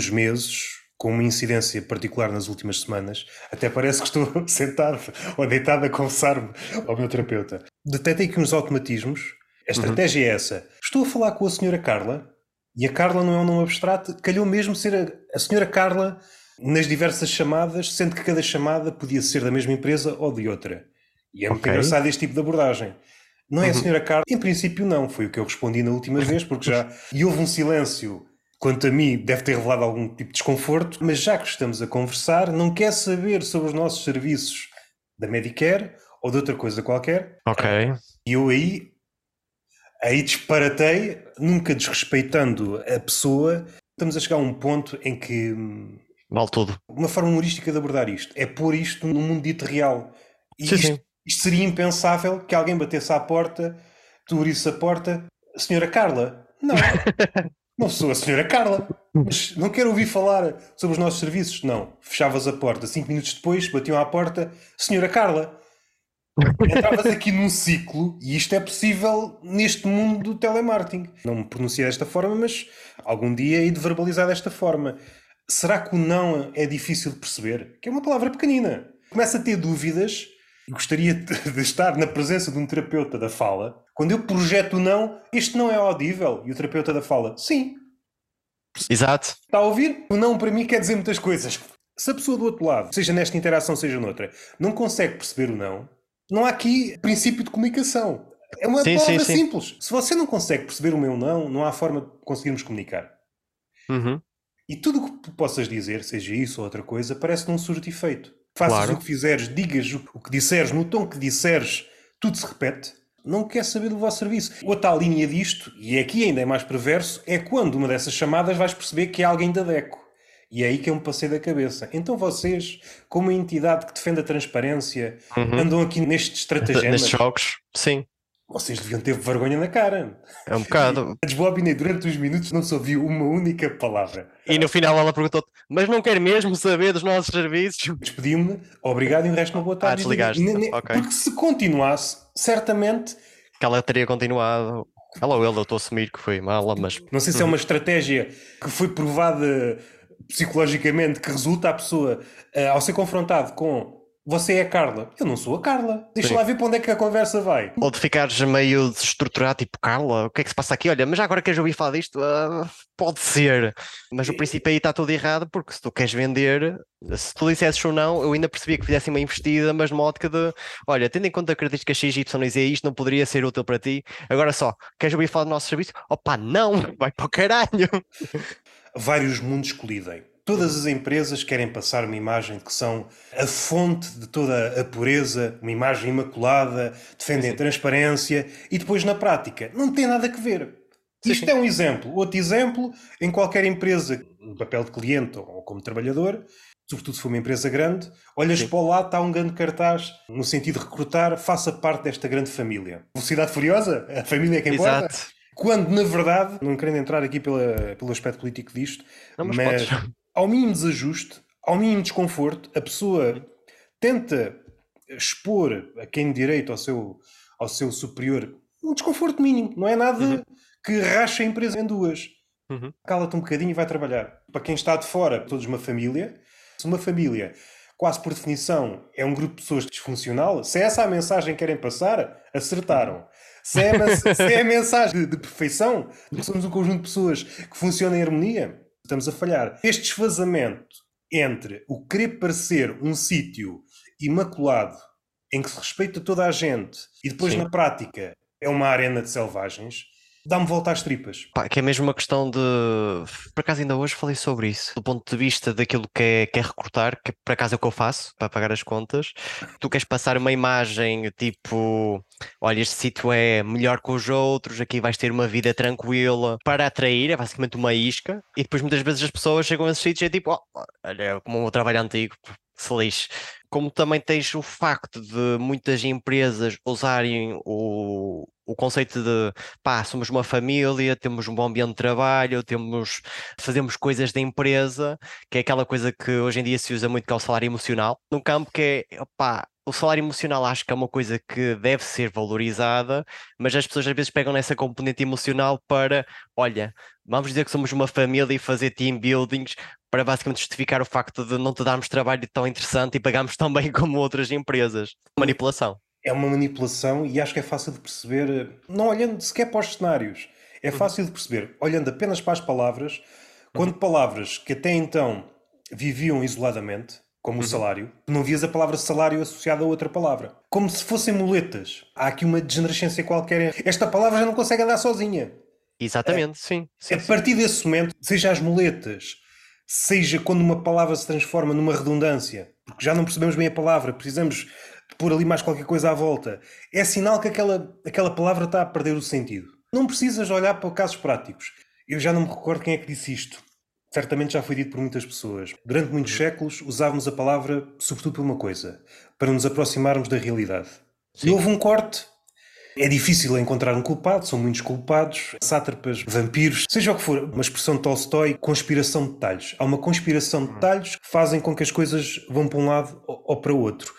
últimos meses, com uma incidência particular nas últimas semanas, até parece que estou sentado ou deitado a confessar-me ao meu terapeuta. Detetei aqui uns automatismos. A estratégia uhum. é essa. Estou a falar com a senhora Carla e a Carla não é um nome abstrato, calhou mesmo ser a, a senhora Carla nas diversas chamadas, sendo que cada chamada podia ser da mesma empresa ou de outra. E é muito okay. engraçado este tipo de abordagem. Não é a uhum. senhora Carla? Em princípio não, foi o que eu respondi na última vez, porque já... E houve um silêncio, quanto a mim, deve ter revelado algum tipo de desconforto, mas já que estamos a conversar, não quer saber sobre os nossos serviços da Medicare ou de outra coisa qualquer. Ok. E eu aí Aí disparatei, nunca desrespeitando a pessoa. Estamos a chegar a um ponto em que. Vale tudo. Uma forma humorística de abordar isto é pôr isto no mundo dito real. E sim, isto, sim. isto, seria impensável que alguém batesse à porta, tu abrisse a porta, Senhora Carla. Não, não sou a Senhora Carla. Mas não quero ouvir falar sobre os nossos serviços. Não. Fechavas a porta. Cinco minutos depois, batiam à porta, Senhora Carla. Entravas aqui num ciclo, e isto é possível neste mundo do telemarketing. Não me pronunciei desta forma, mas algum dia hei de verbalizar desta forma. Será que o não é difícil de perceber? Que é uma palavra pequenina. Começa a ter dúvidas gostaria de estar na presença de um terapeuta da fala. Quando eu projeto o não, este não é audível. E o terapeuta da fala, sim. Exato. Está a ouvir? O não para mim quer dizer muitas coisas. Se a pessoa do outro lado, seja nesta interação, seja noutra, não consegue perceber o não, não há aqui princípio de comunicação. É uma sim, palavra sim, simples. Sim. Se você não consegue perceber o meu não, não há forma de conseguirmos comunicar. Uhum. E tudo o que possas dizer, seja isso ou outra coisa, parece não surge de efeito. Faças claro. o que fizeres, digas o que disseres, no tom que disseres, tudo se repete. Não quer saber do vosso serviço. Outra linha disto, e aqui ainda é mais perverso, é quando uma dessas chamadas vais perceber que é alguém da DECO. E é aí que eu me passei da cabeça. Então vocês, como entidade que defende a transparência, uhum. andam aqui nestes estratagemas. Nestes jogos, sim. Vocês deviam ter vergonha na cara. É um bocado. Desbobinei durante uns minutos, não se ouviu uma única palavra. E no final ela perguntou mas não quer mesmo saber dos nossos serviços? Despedi-me, obrigado e o resto uma boa tarde. Ah, desligaste. Okay. Porque se continuasse, certamente. Que ela teria continuado. Ela ou ele, eu estou a assumir que foi mala, mas. Não sei se é uma estratégia que foi provada psicologicamente que resulta a pessoa, uh, ao ser confrontado com você é a Carla. Eu não sou a Carla. Deixa Sim. lá ver para onde é que a conversa vai. Ou de ficares meio desestruturado, tipo, Carla, o que é que se passa aqui? Olha, mas já agora que eu ouvir falar disto, uh, pode ser. Mas o princípio aí está tudo errado, porque se tu queres vender, se tu dissesses ou não, eu ainda percebia que fizessem uma investida, mas numa ótica de, olha, tendo em conta a característica X, Y e Z, isto não poderia ser útil para ti. Agora só, queres ouvir falar do nosso serviço? Opa, não, vai para o caralho vários mundos colidem. Todas as empresas querem passar uma imagem de que são a fonte de toda a pureza, uma imagem imaculada, defendem a transparência e depois na prática não tem nada a ver. Isto é um exemplo. Outro exemplo, em qualquer empresa, no papel de cliente ou como trabalhador, sobretudo se for uma empresa grande, olhas Sim. para o lado, está um grande cartaz no sentido de recrutar, faça parte desta grande família. Velocidade Furiosa? A família é quem importa? Exato. Quando, na verdade, não querendo entrar aqui pela, pelo aspecto político disto, não, mas, mas ao mínimo desajuste, ao mínimo desconforto, a pessoa tenta expor a quem de direito ao seu, ao seu superior um desconforto mínimo, não é nada uhum. que racha a empresa em duas. Uhum. Cala-te um bocadinho e vai trabalhar. Para quem está de fora, todos uma família. Se uma família, quase por definição, é um grupo de pessoas disfuncional, se é essa a mensagem que querem passar, acertaram. Se é, se é a mensagem de, de perfeição, de que somos um conjunto de pessoas que funcionam em harmonia, estamos a falhar. Este desfazamento entre o querer parecer um sítio imaculado em que se respeita toda a gente e depois Sim. na prática é uma arena de selvagens dá-me volta às tripas. Pá, que é mesmo uma questão de. Por acaso, ainda hoje falei sobre isso, do ponto de vista daquilo que é, que é recrutar, que por acaso é o que eu faço para pagar as contas. Tu queres passar uma imagem tipo: olha, este sítio é melhor que os outros, aqui vais ter uma vida tranquila, para atrair, é basicamente uma isca, e depois muitas vezes as pessoas chegam a esses sítios e é tipo: oh, olha, como um trabalho antigo, se lixe como também tens o facto de muitas empresas usarem o, o conceito de pá, somos uma família, temos um bom ambiente de trabalho, temos, fazemos coisas da empresa, que é aquela coisa que hoje em dia se usa muito que é o salário emocional, num campo que é pá, o salário emocional acho que é uma coisa que deve ser valorizada, mas as pessoas às vezes pegam nessa componente emocional para, olha, vamos dizer que somos uma família e fazer team buildings para basicamente justificar o facto de não te darmos trabalho tão interessante e pagarmos tão bem como outras empresas. Manipulação. É uma manipulação e acho que é fácil de perceber, não olhando sequer para os cenários, é uhum. fácil de perceber, olhando apenas para as palavras, quando palavras que até então viviam isoladamente, como uhum. o salário, não vias a palavra salário associada a outra palavra. Como se fossem muletas. Há aqui uma degenerescência qualquer. Esta palavra já não consegue andar sozinha. Exatamente, é, sim, sim. A partir desse momento, seja as muletas, seja quando uma palavra se transforma numa redundância, porque já não percebemos bem a palavra, precisamos pôr ali mais qualquer coisa à volta, é sinal que aquela, aquela palavra está a perder o sentido. Não precisas olhar para casos práticos. Eu já não me recordo quem é que disse isto certamente já foi dito por muitas pessoas. Durante muitos séculos usávamos a palavra sobretudo por uma coisa, para nos aproximarmos da realidade. Sim. E houve um corte. É difícil encontrar um culpado, são muitos culpados, sátrapas, vampiros, seja o que for, uma expressão de Tolstói, conspiração de detalhes. Há uma conspiração de detalhes que fazem com que as coisas vão para um lado ou para o outro.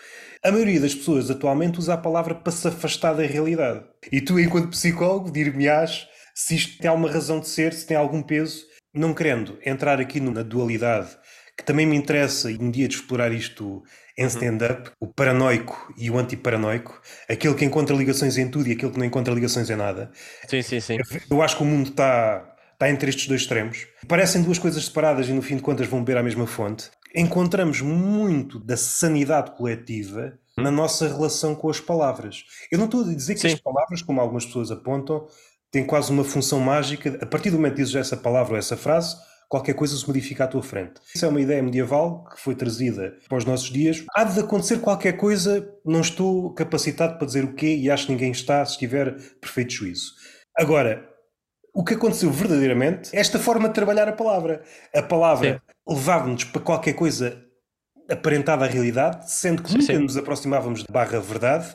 A maioria das pessoas atualmente usa a palavra para se afastar da realidade. E tu, enquanto psicólogo, dir-me-ás se isto tem alguma razão de ser, se tem algum peso não querendo entrar aqui na dualidade, que também me interessa um dia de explorar isto em uhum. stand-up, o paranoico e o antiparanoico, aquele que encontra ligações em tudo e aquele que não encontra ligações em nada. Sim, sim, sim. Eu acho que o mundo está está entre estes dois extremos. Parecem duas coisas separadas e no fim de contas vão beber à mesma fonte. Encontramos muito da sanidade coletiva na nossa relação com as palavras. Eu não estou a dizer que Sim. as palavras, como algumas pessoas apontam, tem quase uma função mágica. A partir do momento que dizes essa palavra ou essa frase, qualquer coisa se modifica à tua frente. Isso é uma ideia medieval que foi trazida para os nossos dias. Há de acontecer qualquer coisa, não estou capacitado para dizer o quê e acho que ninguém está se tiver perfeito juízo. Agora, o que aconteceu verdadeiramente é esta forma de trabalhar a palavra. A palavra levava-nos para qualquer coisa aparentada à realidade, sendo que sim, nunca sim. nos aproximávamos de barra verdade.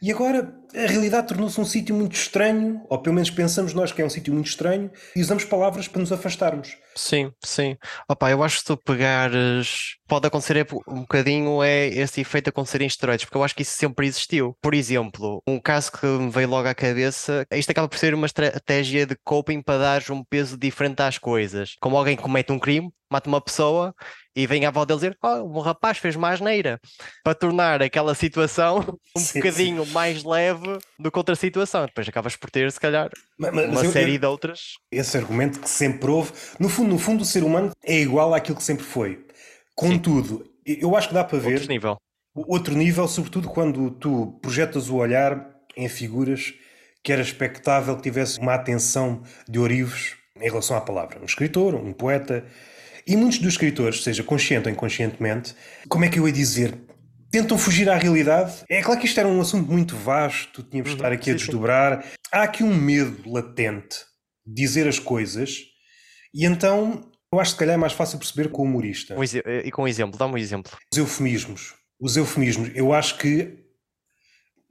E agora a realidade tornou-se um sítio muito estranho, ou pelo menos pensamos nós que é um sítio muito estranho, e usamos palavras para nos afastarmos. Sim, sim. Opa, eu acho que se tu pegares. Pode acontecer um bocadinho é esse efeito acontecer em esteroides, porque eu acho que isso sempre existiu. Por exemplo, um caso que me veio logo à cabeça, isto acaba por ser uma estratégia de coping para dar um peso diferente às coisas. Como alguém comete um crime, mata uma pessoa e vem a avó dele dizer: oh, um rapaz fez mais neira para tornar aquela situação um sim, bocadinho sim. mais leve do que outra situação. Depois acabas por ter, se calhar, mas, mas uma eu, série eu, de outras. Esse argumento que sempre houve, no fundo, no fundo, o ser humano é igual àquilo que sempre foi. Contudo, sim. eu acho que dá para ver outro nível. outro nível, sobretudo quando tu projetas o olhar em figuras que era expectável que tivesse uma atenção de orivos em relação à palavra. Um escritor, um poeta e muitos dos escritores, seja consciente ou inconscientemente, como é que eu ia dizer? Tentam fugir à realidade. É claro que isto era um assunto muito vasto, tínhamos de estar aqui a desdobrar. Há aqui um medo latente de dizer as coisas, e então eu acho que se calhar é mais fácil perceber com o humorista. E com um exemplo, dá-me um exemplo. Os eufemismos. Os eufemismos, eu acho que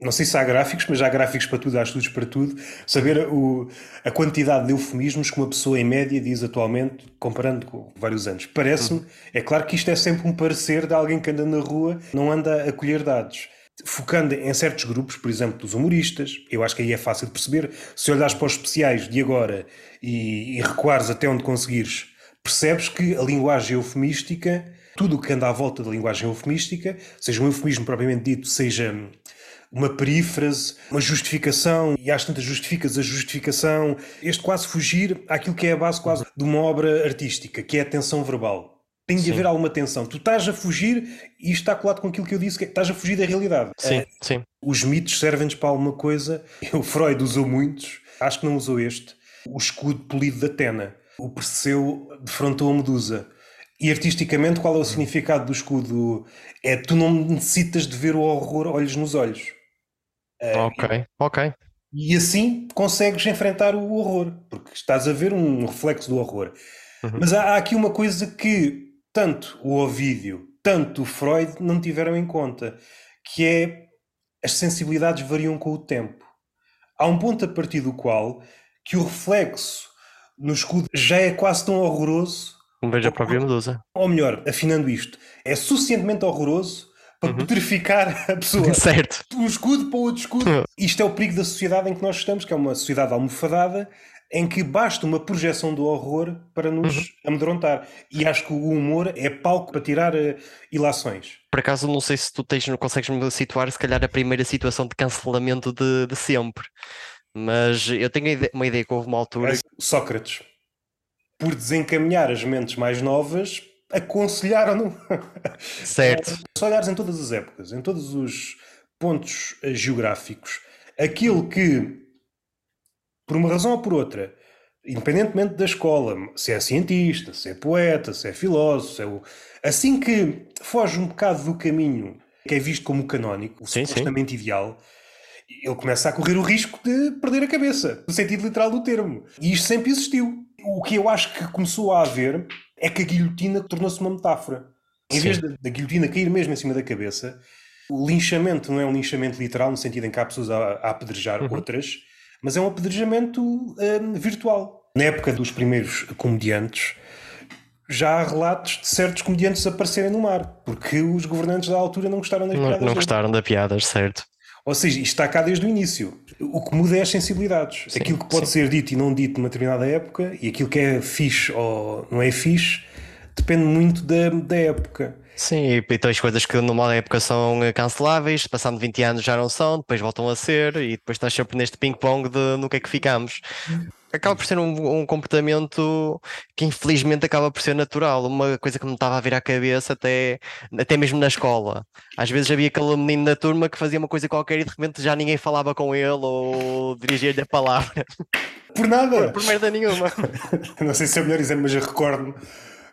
não sei se há gráficos, mas há gráficos para tudo, há estudos para tudo, saber o, a quantidade de eufemismos que uma pessoa em média diz atualmente, comparando com vários anos. Parece-me, é claro que isto é sempre um parecer de alguém que anda na rua, não anda a colher dados. Focando em certos grupos, por exemplo, dos humoristas, eu acho que aí é fácil de perceber. Se olhares para os especiais de agora e, e recuares até onde conseguires, percebes que a linguagem eufemística, tudo o que anda à volta da linguagem eufemística, seja um eufemismo propriamente dito, seja uma perífrase, uma justificação, e às tantas justificas a justificação, este quase fugir àquilo que é a base quase de uma obra artística, que é a tensão verbal. Tem de sim. haver alguma tensão. Tu estás a fugir, e isto está colado com aquilo que eu disse, que é, estás a fugir da realidade. Sim, é, sim. Os mitos servem-nos para alguma coisa. O Freud usou muitos, acho que não usou este. O escudo polido da Atena. O Perseu defrontou a Medusa. E artisticamente, qual é o significado do escudo? É tu não necessitas de ver o horror olhos nos olhos. É, ok, ok. E assim consegues enfrentar o horror, porque estás a ver um reflexo do horror. Uhum. Mas há, há, aqui uma coisa que tanto o Ovídio, tanto o Freud não tiveram em conta, que é as sensibilidades variam com o tempo. Há um ponto a partir do qual que o reflexo no escudo já é quase tão horroroso. Veja a própria Medusa. Ou melhor, afinando isto, é suficientemente horroroso para uhum. petrificar a pessoa. Certo. Um escudo para outro escudo. Isto é o perigo da sociedade em que nós estamos, que é uma sociedade almofadada, em que basta uma projeção do horror para nos uhum. amedrontar. E acho que o humor é palco para tirar uh, ilações. Por acaso, não sei se tu tens, não consegues me situar, se calhar, a primeira situação de cancelamento de, de sempre. Mas eu tenho uma ideia que houve uma altura. Sócrates, por desencaminhar as mentes mais novas, aconselharam-no. Certo. Se olhares em todas as épocas, em todos os pontos eh, geográficos, aquilo que por uma razão ou por outra, independentemente da escola, se é cientista, se é poeta, se é filósofo, se é o... assim que foge um bocado do caminho que é visto como canónico, o sim, supostamente sim. ideal, ele começa a correr o risco de perder a cabeça, no sentido literal do termo. E isto sempre existiu. O que eu acho que começou a haver é que a guilhotina tornou-se uma metáfora. Em vez da guilhotina cair mesmo em cima da cabeça, o linchamento não é um linchamento literal, no sentido em que há pessoas a, a apedrejar uhum. outras, mas é um apedrejamento um, virtual. Na época dos primeiros comediantes, já há relatos de certos comediantes aparecerem no mar, porque os governantes da altura não gostaram das não, piadas. Não gostaram das piadas, certo. Ou seja, isto está cá desde o início. O que muda é as sensibilidades. Sim, aquilo que pode sim. ser dito e não dito numa determinada época e aquilo que é fixe ou não é fixe depende muito da, da época. Sim, e então as coisas que numa época são canceláveis, passando 20 anos já não são, depois voltam a ser, e depois estás sempre neste ping-pong de no que é que ficamos. Acaba por ser um, um, comportamento que infelizmente acaba por ser natural, uma coisa que me estava a vir à cabeça até, até mesmo na escola. Às vezes havia aquele menino da turma que fazia uma coisa qualquer e de repente já ninguém falava com ele ou dirigia-lhe a palavra. Por nada! Por, por merda nenhuma. não sei se é o melhor exemplo, mas eu recordo-me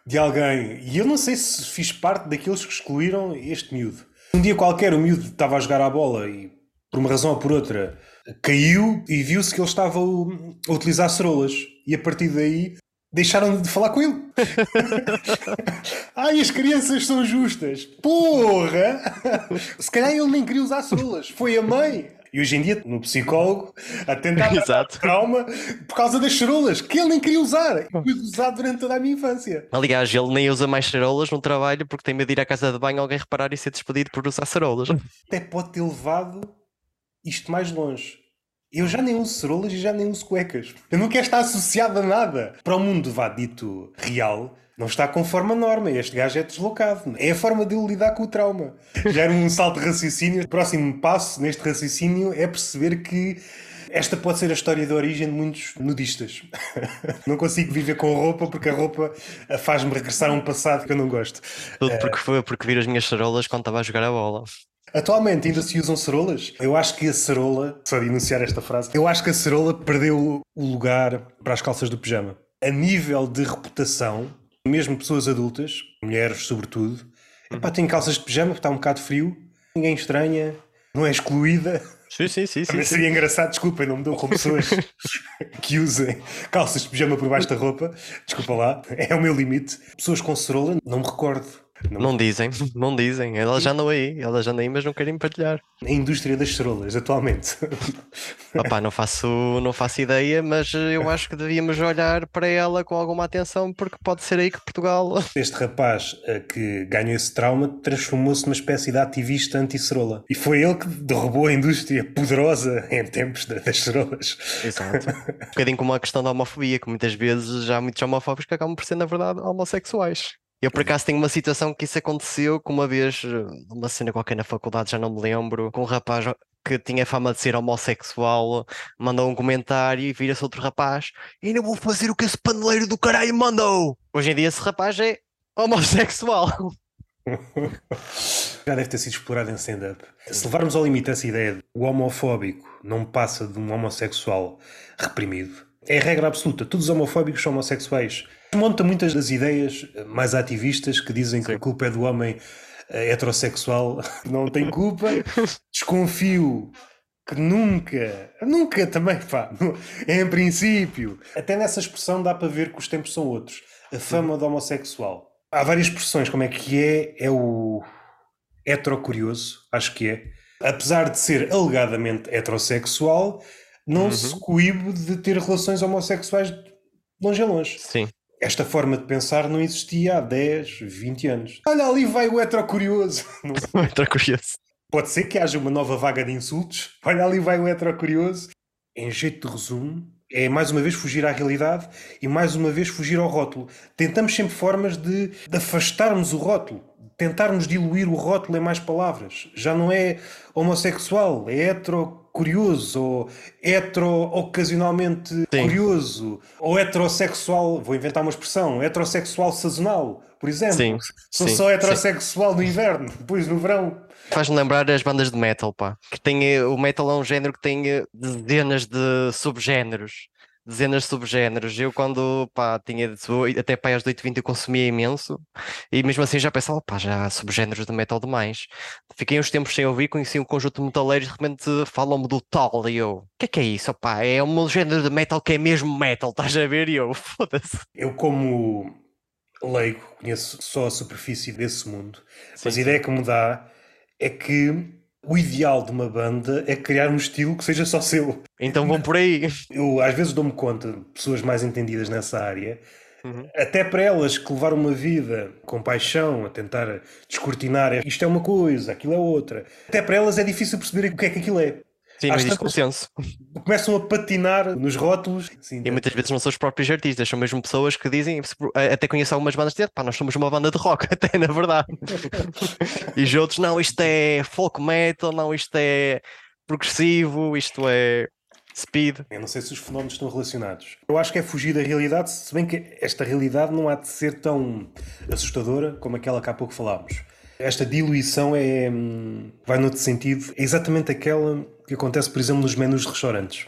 de alguém, e eu não sei se fiz parte daqueles que excluíram este miúdo. Um dia qualquer o miúdo estava a jogar a bola e, por uma razão ou por outra, caiu e viu-se que ele estava a utilizar cerolas. E a partir daí deixaram de falar com ele. Ai, as crianças são justas. Porra! Se calhar ele nem queria usar cerolas. Foi a mãe. E hoje em dia, no psicólogo, a tentar Exato. trauma por causa das charolas, que ele nem queria usar. E fui usado durante toda a minha infância. Aliás, ele nem usa mais charolas no trabalho porque tem medo de ir à casa de banho alguém reparar e ser despedido por usar charolas. Até pode ter levado isto mais longe. Eu já nem uso cerolas e já nem uso cuecas. Eu não quero estar associado a nada. Para o mundo, vá dito real, não está conforme a norma. Este gajo é deslocado. É a forma de lidar com o trauma. Já era um salto de raciocínio. O próximo passo neste raciocínio é perceber que esta pode ser a história da origem de muitos nudistas. não consigo viver com roupa porque a roupa faz-me regressar a um passado que eu não gosto. Tudo porque foi porque vi as minhas charolas quando estava a jogar a bola. Atualmente ainda se usam cerolas? Eu acho que a cerola, só de enunciar esta frase, eu acho que a cerola perdeu o lugar para as calças do pijama. A nível de reputação, mesmo pessoas adultas, mulheres sobretudo, uhum. epá, têm calças de pijama porque está um bocado frio, ninguém estranha, não é excluída. Sim, sim, sim. Também sim, seria sim. engraçado, desculpem, não me dão com pessoas que usem calças de pijama por baixo da roupa. Desculpa lá, é o meu limite. Pessoas com cerola, não me recordo. Não, não dizem, não dizem. Elas já andam aí, elas já andam aí, mas não querem partilhar. A indústria das cerolas, atualmente. Opa, não faço, não faço ideia, mas eu acho que devíamos olhar para ela com alguma atenção, porque pode ser aí que Portugal. Este rapaz eh, que ganhou esse trauma transformou-se numa espécie de ativista anti-cerola. E foi ele que derrubou a indústria poderosa em tempos das cerolas. Exato. Um bocadinho como a questão da homofobia, que muitas vezes já há muitos homofóbicos que acabam por ser, na verdade, homossexuais. Eu por acaso tenho uma situação que isso aconteceu com uma vez, uma cena qualquer na faculdade, já não me lembro, com um rapaz que tinha fama de ser homossexual, mandou um comentário e vira-se outro rapaz, e não vou fazer o que esse paneleiro do caralho mandou. Hoje em dia esse rapaz é homossexual. Já deve ter sido explorado em stand-up. Se levarmos ao limite essa ideia de o homofóbico não passa de um homossexual reprimido, é regra absoluta. Todos os homofóbicos são homossexuais. Monta muitas das ideias mais ativistas que dizem que a culpa é do homem eh, heterossexual. Não tem culpa. Desconfio que nunca, nunca também, pá, em princípio. Até nessa expressão dá para ver que os tempos são outros. A fama do homossexual. Há várias expressões, como é que é? É o heterocurioso, acho que é. Apesar de ser alegadamente heterossexual, não uhum. se coíbe de ter relações homossexuais longe a longe. Sim. Esta forma de pensar não existia há 10, 20 anos. Olha, ali vai o heterocurioso. o heterocurioso. Pode ser que haja uma nova vaga de insultos. Olha, ali vai o heterocurioso. Em jeito de resumo, é mais uma vez fugir à realidade e mais uma vez fugir ao rótulo. Tentamos sempre formas de, de afastarmos o rótulo, tentarmos diluir o rótulo em mais palavras. Já não é homossexual, é hetero curioso, ou hetero ocasionalmente Sim. curioso, ou heterossexual, vou inventar uma expressão, heterossexual sazonal, por exemplo. Sim. Sou Sim. só heterossexual Sim. no inverno, depois no verão. Faz-me lembrar as bandas de metal, pá. Que tem, eh, o metal é um género que tem eh, dezenas de subgéneros dezenas de subgéneros. Eu, quando pá, tinha até pá, às 8h20 eu consumia imenso e mesmo assim já pensava, pá, já há subgéneros de metal demais. Fiquei uns tempos sem ouvir, conheci um conjunto de metaleiros e de repente falam-me do tal e eu, o que é que é isso? Pá, é um género de metal que é mesmo metal, estás a ver? E eu, foda-se. Eu, como leigo, conheço só a superfície desse mundo, sim, mas a ideia que me dá é que o ideal de uma banda é criar um estilo que seja só seu. Então vão por aí. Eu às vezes dou-me conta, pessoas mais entendidas nessa área, uhum. até para elas que levaram uma vida com paixão, a tentar descortinar isto é uma coisa, aquilo é outra, até para elas é difícil perceber o que é que aquilo é. Sim, não existe consenso. Começam a patinar nos rótulos. Sim, e muitas vezes não são os próprios artistas, são mesmo pessoas que dizem, até conheço algumas bandas de pá, nós somos uma banda de rock, até na verdade. e os outros, não, isto é folk metal, não, isto é progressivo, isto é speed. Eu não sei se os fenómenos estão relacionados. Eu acho que é fugir da realidade, se bem que esta realidade não há de ser tão assustadora como aquela que há pouco falámos. Esta diluição é, hum, vai noutro sentido, é exatamente aquela que acontece, por exemplo, nos menus de restaurantes.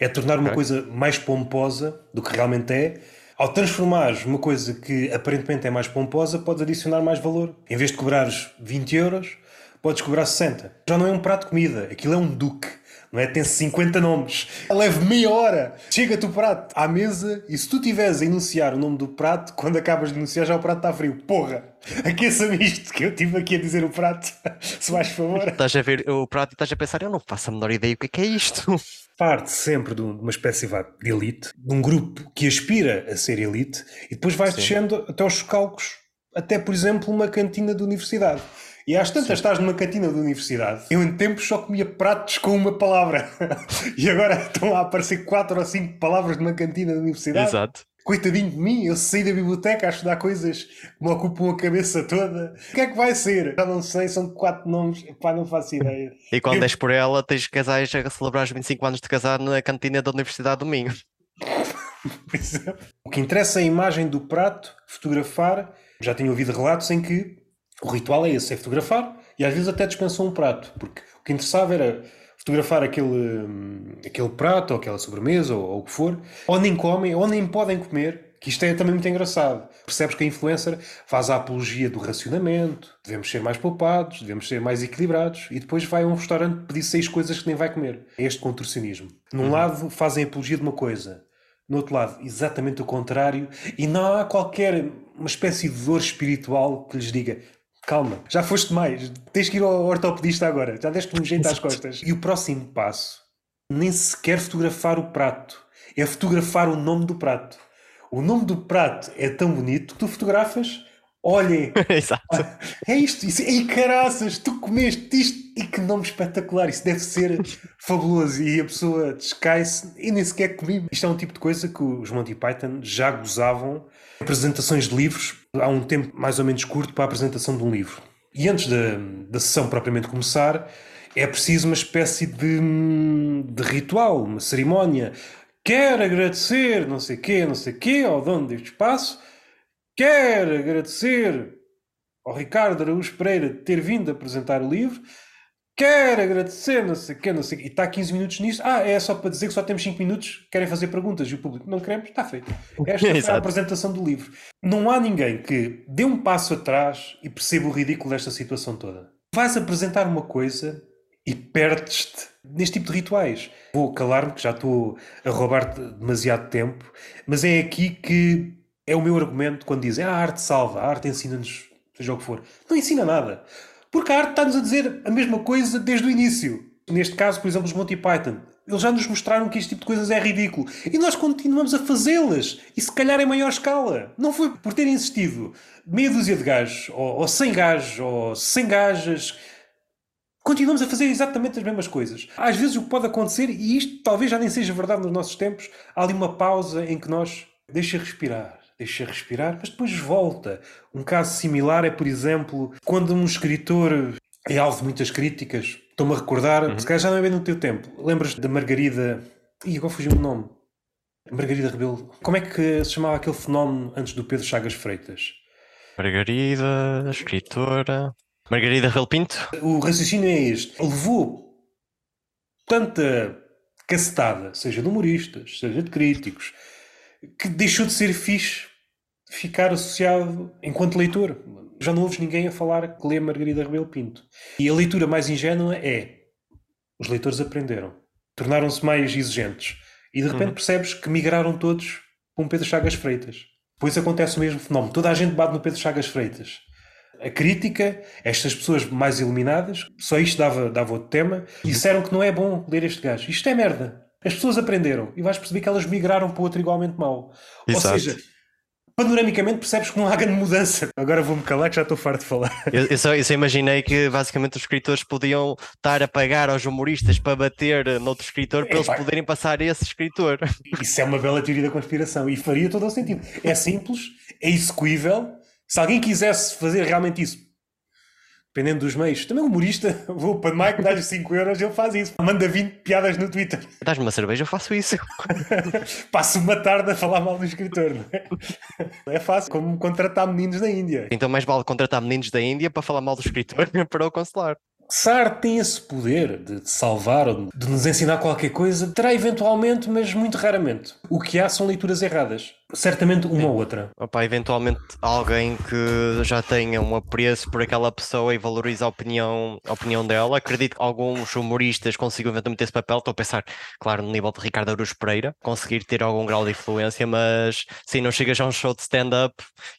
É tornar uma okay. coisa mais pomposa do que realmente é. Ao transformares uma coisa que aparentemente é mais pomposa, podes adicionar mais valor. Em vez de cobrares 20 euros, podes cobrar 60. Já não é um prato de comida, aquilo é um duque não é? Tem 50 nomes. Leva meia hora. Chega-te o prato à mesa e se tu tiveres a enunciar o nome do prato, quando acabas de enunciar já o prato está frio. Porra! Aqueça-me isto que eu estive aqui a dizer o prato. se vais favor. Estás a ver o prato e estás a pensar, eu não faço a menor ideia o que é, que é isto. Parte sempre de uma espécie de elite, de um grupo que aspira a ser elite e depois vai descendo até aos chocalcos, até por exemplo uma cantina de universidade. E às tantas Sim. estás numa cantina da universidade. Eu em tempos só comia pratos com uma palavra. e agora estão a aparecer quatro ou cinco palavras numa cantina da universidade. Exato. Coitadinho de mim, eu saí da biblioteca a estudar coisas que me ocupam a cabeça toda. O que é que vai ser? Já não sei, são quatro nomes, pá, não faço ideia. E quando eu... és por ela, tens casais a celebrar os 25 anos de casar na cantina da Universidade do Minho. o que interessa é a imagem do prato, fotografar. Já tenho ouvido relatos em que o ritual é esse, é fotografar e às vezes até dispensam um prato, porque o que interessava era fotografar aquele, hum, aquele prato ou aquela sobremesa ou, ou o que for, ou nem comem ou nem podem comer, que isto é também muito engraçado. Percebes que a influencer faz a apologia do racionamento, devemos ser mais poupados, devemos ser mais equilibrados, e depois vai a um restaurante pedir seis coisas que nem vai comer. É este contorcionismo. Num uhum. lado fazem apologia de uma coisa, no outro lado exatamente o contrário, e não há qualquer uma espécie de dor espiritual que lhes diga calma, já foste mais, tens que ir ao ortopedista agora, já deste um jeito às costas. E o próximo passo, nem sequer fotografar o prato, é fotografar o nome do prato. O nome do prato é tão bonito que tu fotografas, olhem, é isto, isso, e caraças, tu comeste isto, e que nome espetacular, isso deve ser fabuloso. E a pessoa descai-se e nem sequer comi. Isto é um tipo de coisa que os Monty Python já gozavam apresentações de livros há um tempo mais ou menos curto para a apresentação de um livro. E antes da, da sessão propriamente começar, é preciso uma espécie de, de ritual, uma cerimónia. Quer agradecer, não sei quê, não sei quê, ao dono deste espaço, quer agradecer ao Ricardo Araújo Pereira de ter vindo apresentar o livro, quer agradecer, não sei o quê, não sei o quê, e está 15 minutos nisto. Ah, é só para dizer que só temos 5 minutos, querem fazer perguntas e o público não queremos, está feito. Esta é a apresentação do livro. Não há ninguém que dê um passo atrás e perceba o ridículo desta situação toda. Vais apresentar uma coisa e perdes-te neste tipo de rituais. Vou calar-me, que já estou a roubar-te demasiado tempo, mas é aqui que é o meu argumento quando dizem ah, a arte salva, a arte ensina-nos, seja o que for. Não ensina nada. Porque a arte está-nos a dizer a mesma coisa desde o início. Neste caso, por exemplo, os Monty Python. Eles já nos mostraram que este tipo de coisas é ridículo. E nós continuamos a fazê-las. E se calhar em maior escala. Não foi por terem insistido meia dúzia de gajos, ou, ou 100 gajos, ou 100 gajas. Continuamos a fazer exatamente as mesmas coisas. Às vezes o que pode acontecer, e isto talvez já nem seja verdade nos nossos tempos, há ali uma pausa em que nós deixa respirar, deixa respirar, mas depois volta. Um caso similar é, por exemplo, quando um escritor é alvo de muitas críticas. Estou-me a recordar, uhum. se calhar já não é bem no teu tempo. Lembras da Margarida. Ih, agora fugiu o nome. Margarida Rebelo. Como é que se chamava aquele fenómeno antes do Pedro Chagas Freitas? Margarida, escritora. Margarida Rebelo Pinto? O raciocínio é este. Levou tanta cacetada, seja de humoristas, seja de críticos, que deixou de ser fixe ficar associado enquanto leitor já não ouves ninguém a falar que lê Margarida Rebelo Pinto. E a leitura mais ingênua é: os leitores aprenderam, tornaram-se mais exigentes. E de repente uhum. percebes que migraram todos para um Pedro Chagas Freitas. Depois acontece o mesmo fenómeno. Toda a gente bate no Pedro Chagas Freitas. A crítica, estas pessoas mais iluminadas, só isto dava, dava outro tema, disseram que não é bom ler este gajo. Isto é merda. As pessoas aprenderam e vais perceber que elas migraram para outro igualmente mau. Exato. Ou seja, panoramicamente percebes que não há grande mudança. Agora vou-me calar que já estou farto de falar. Eu, eu, só, eu, só, imaginei que basicamente os escritores podiam estar a pagar aos humoristas para bater noutro escritor para é, eles poderem passar esse escritor. Isso é uma bela teoria da conspiração e faria todo o sentido. É simples, é execuível. Se alguém quisesse fazer realmente isso dependendo dos meios. Também humorista, vou para Mike, dá-lhe 5 euros, ele faz isso. Manda 20 piadas no Twitter. Dás-me uma cerveja, eu faço isso. Passo uma tarde a falar mal do escritor, não é? É fácil, como contratar meninos da Índia. Então mais vale contratar meninos da Índia para falar mal do escritor para o consolar. Sar tem esse poder de salvar ou de nos ensinar qualquer coisa, terá eventualmente, mas muito raramente. O que há são leituras erradas. Certamente uma Sim. ou outra. Opa, eventualmente alguém que já tenha um apreço por aquela pessoa e valoriza a opinião, a opinião dela. Acredito que alguns humoristas consigam eventualmente esse papel. Estou a pensar, claro, no nível de Ricardo Aruz Pereira, conseguir ter algum grau de influência, mas sim, não chegas a um show de stand-up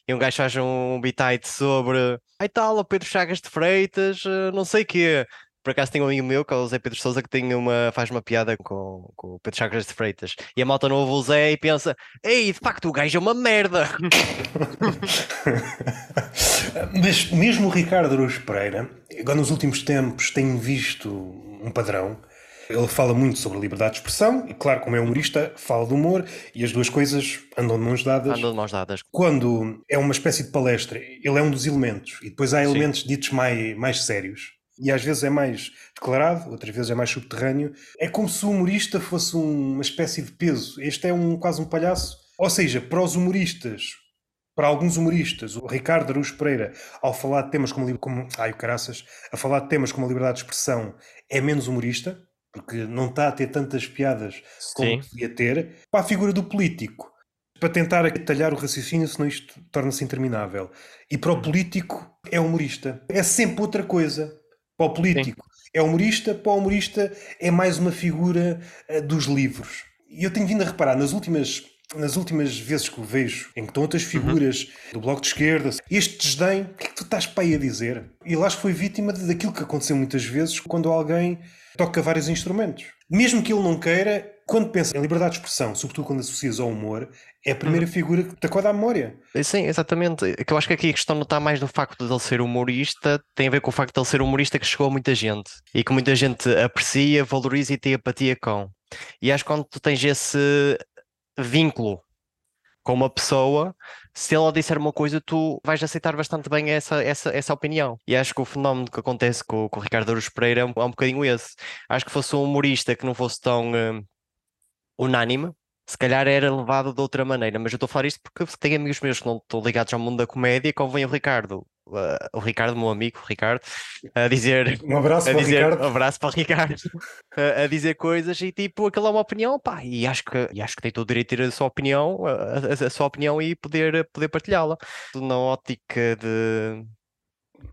e um gajo faz um bitite sobre ai tal, o Pedro Chagas de Freitas, eh, não sei o quê. Por acaso tem um amigo meu, que é o Zé Pedro Souza, que tem uma, faz uma piada com, com o Pedro Chagas de Freitas. E a malta não ouve o Zé e pensa: Ei, de facto, o gajo é uma merda. Mas mesmo o Ricardo Aruz Pereira, agora nos últimos tempos, tem visto um padrão. Ele fala muito sobre a liberdade de expressão e, claro, como é humorista, fala de humor e as duas coisas andam de mãos dadas. Andam de mãos dadas. Quando é uma espécie de palestra, ele é um dos elementos e depois há elementos Sim. ditos mais, mais sérios e às vezes é mais declarado, outras vezes é mais subterrâneo. É como se o humorista fosse uma espécie de peso. Este é um, quase um palhaço. Ou seja, para os humoristas, para alguns humoristas, o Ricardo Araújo Pereira, ao falar de temas como, como ai, o caraças, a falar de temas como a liberdade de expressão, é menos humorista, porque não está a ter tantas piadas como Sim. podia ter. Para a figura do político, para tentar atalhar o raciocínio, senão isto torna-se interminável. E para o político, é humorista. É sempre outra coisa. Para o político Sim. é humorista, para o humorista é mais uma figura uh, dos livros. E eu tenho vindo a reparar nas últimas, nas últimas vezes que o vejo, em que estão outras uhum. figuras uhum. do Bloco de Esquerda, este desdém, o que é que tu estás para aí a dizer? E lá foi vítima daquilo que aconteceu muitas vezes quando alguém toca vários instrumentos. Mesmo que ele não queira, quando pensa em liberdade de expressão, sobretudo quando associas ao humor, é a primeira uhum. figura que te acorda à memória. Sim, exatamente. Que eu acho que aqui a questão não está mais no facto de ele ser humorista, tem a ver com o facto de ele ser humorista que chegou a muita gente e que muita gente aprecia, valoriza e tem apatia com. E acho que quando tu tens esse vínculo com uma pessoa, se ela disser uma coisa, tu vais aceitar bastante bem essa, essa, essa opinião. E acho que o fenómeno que acontece com, com o Ricardo Aruz Pereira é um, é um bocadinho esse. Acho que fosse um humorista que não fosse tão uh, unânime, se calhar era levado de outra maneira, mas eu estou a falar isto porque tenho amigos meus que não estão ligados ao mundo da comédia, como vem o Ricardo, uh, o Ricardo, meu amigo, o Ricardo, a dizer um abraço a para dizer, o Ricardo, um abraço para o Ricardo, a, a, dizer coisas e tipo, aquilo é uma opinião, pá, e acho que, e acho que tem todo o direito de ter a sua opinião, a, a, a sua opinião e poder, poder partilhá-la. Na ótica de.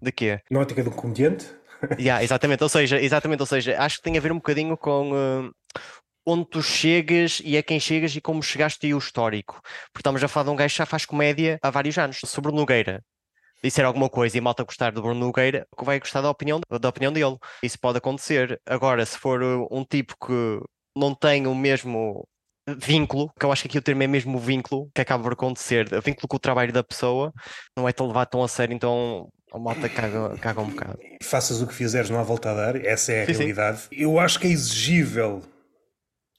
De quê? Na ótica do comediante? Yeah, exatamente, ou seja, exatamente, ou seja, acho que tem a ver um bocadinho com uh, onde tu chegas e a quem chegas e como chegaste e o histórico. Porque estamos a falar de um gajo que já faz comédia há vários anos, sobre o Nogueira. disser alguma coisa e malta gostar do Bruno Nogueira, vai gostar da opinião, da opinião dele. Isso pode acontecer. Agora, se for uh, um tipo que não tem o mesmo vínculo, que eu acho que aqui o termo é mesmo vínculo que acaba por acontecer, o vínculo com o trabalho da pessoa, não é tão levado tão a sério, então a malta caga, caga um bocado. Faças o que fizeres, não há volta a dar, essa é a Sim, sim. realidade. Eu acho que é exigível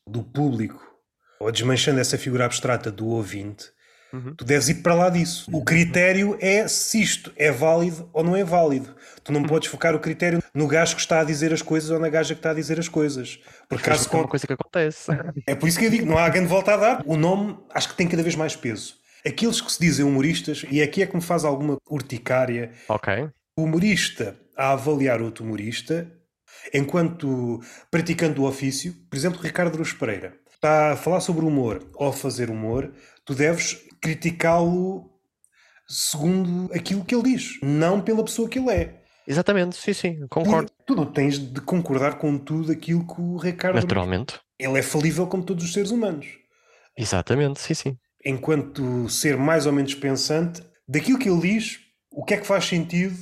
do público, ou desmanchando essa figura abstrata do ouvinte, Uhum. tu deves ir para lá disso. O critério é se isto é válido ou não é válido. Tu Uhum. não podes focar o critério no gajo que está a dizer as coisas ou na gaja que está a dizer as coisas. Por caso que é uma coisa que acontece. é por isso que eu digo, não há grande volta a dar. O nome acho que tem cada vez mais peso. Aqueles que se dizem humoristas, e aqui é que me faz alguma urticária, ok. o humorista a avaliar outro humorista, enquanto praticante do ofício, por exemplo, Ricardo Aruz Pereira, está a falar sobre humor ou fazer humor, tu deves criticá-lo segundo aquilo que ele diz, não pela pessoa que ele é. Exatamente, sim, sim, concordo. Tu não tens de concordar com tudo aquilo que o Ricardo. Naturalmente. Ele é falível como todos os seres humanos. Exatamente, sim, sim. enquanto ser mais ou menos pensante, daquilo que ele diz, o que é que faz sentido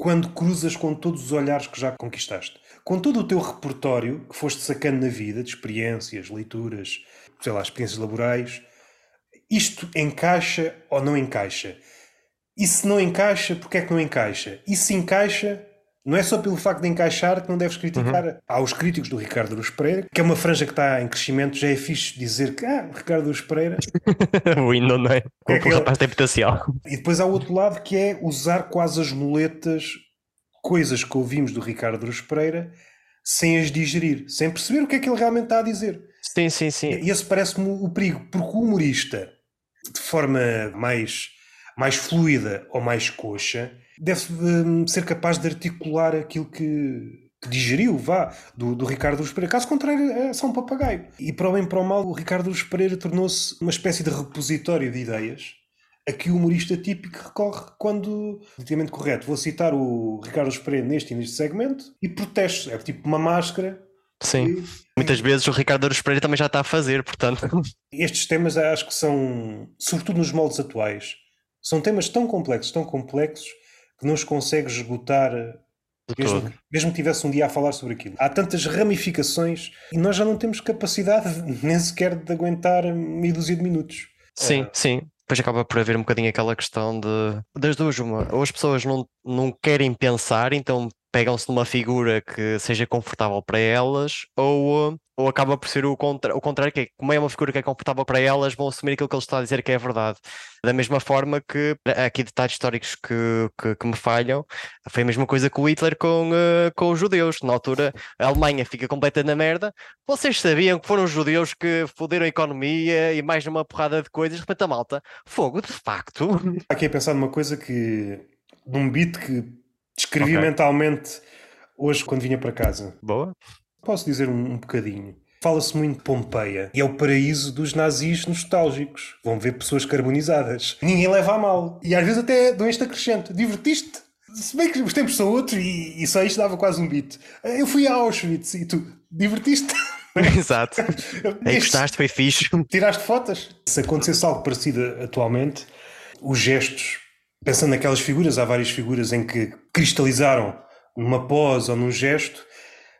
quando cruzas com todos os olhares que já conquistaste? Com todo o teu repertório que foste sacando na vida, de experiências, leituras, sei lá, experiências laborais, isto encaixa ou não encaixa? E se não encaixa, porque é que não encaixa? E se encaixa, não é só pelo facto de encaixar que não deves criticar. Há os críticos do Ricardo Aruz Pereira, que é uma franja que está em crescimento, já é fixe dizer que, ah, Ricardo Aruz Pereira. o hino, não é? É o rapaz tem potencial. E depois há o outro lado que é usar quase as muletas, coisas que ouvimos do Ricardo Aruz Pereira, sem as digerir, sem perceber o que é que ele realmente está a dizer. Sim, sim, sim. E esse parece-me o perigo, porque o humorista, de forma mais, mais fluida ou mais coxa, deve hum, ser capaz de articular aquilo que, que digeriu, vá, do, do Ricardo Luz Pereira. Caso contrário, é só um papagaio. E para o bem para o mal, o Ricardo Luz Pereira tornou-se uma espécie de repositório de ideias a que o humorista típico recorre quando, politicamente correto, vou citar o Ricardo Luz Pereira neste neste segmento, e protege. É tipo uma máscara. Sim. E- Muitas vezes o Ricardo Aruz Pereira também já está a fazer, portanto. Estes temas acho que são, sobretudo nos moldes atuais, são temas tão complexos, tão complexos, que não os consegues esgotar, de mesmo, todo. mesmo que tivesse um dia a falar sobre aquilo. Há tantas ramificações e nós já não temos capacidade nem sequer de aguentar meia dúzia de minutos. Sim, sim. Depois acaba por haver um bocadinho aquela questão de das duas, uma, ou as pessoas não, não querem pensar, então pegam-se numa figura que seja confortável para elas, ou, ou acaba por ser o, contra, o contrário, que é como é uma figura que é confortável para elas, vão assumir aquilo que ele está a dizer que é verdade. Da mesma forma que há aqui detalhes históricos que, que, que me falham, foi a mesma coisa com o Hitler com, uh, com os judeus. Na altura, a Alemanha fica completa na merda. Vocês sabiam que foram os judeus que foderam a economia e mais uma porrada de coisas, de repente a malta, fogo, de facto. Aqui a pensar numa coisa que, num beat que descrevi Ok. mentalmente hoje quando vinha para casa. Boa. Posso dizer um, um bocadinho. Fala-se muito de Pompeia e é o paraíso dos nazis nostálgicos. Vão ver pessoas carbonizadas. Ninguém leva a mal. E às vezes até dão este acrescento. Divertiste? Se bem que os tempos são outros e, e só isto dava quase um beat. Eu fui a Auschwitz e tu divertiste? Exato. Aí gostaste, foi fixe. Tiraste fotos? Se acontecesse algo parecido atualmente, os gestos, pensando naquelas figuras, há várias figuras em que cristalizaram numa pose ou num gesto,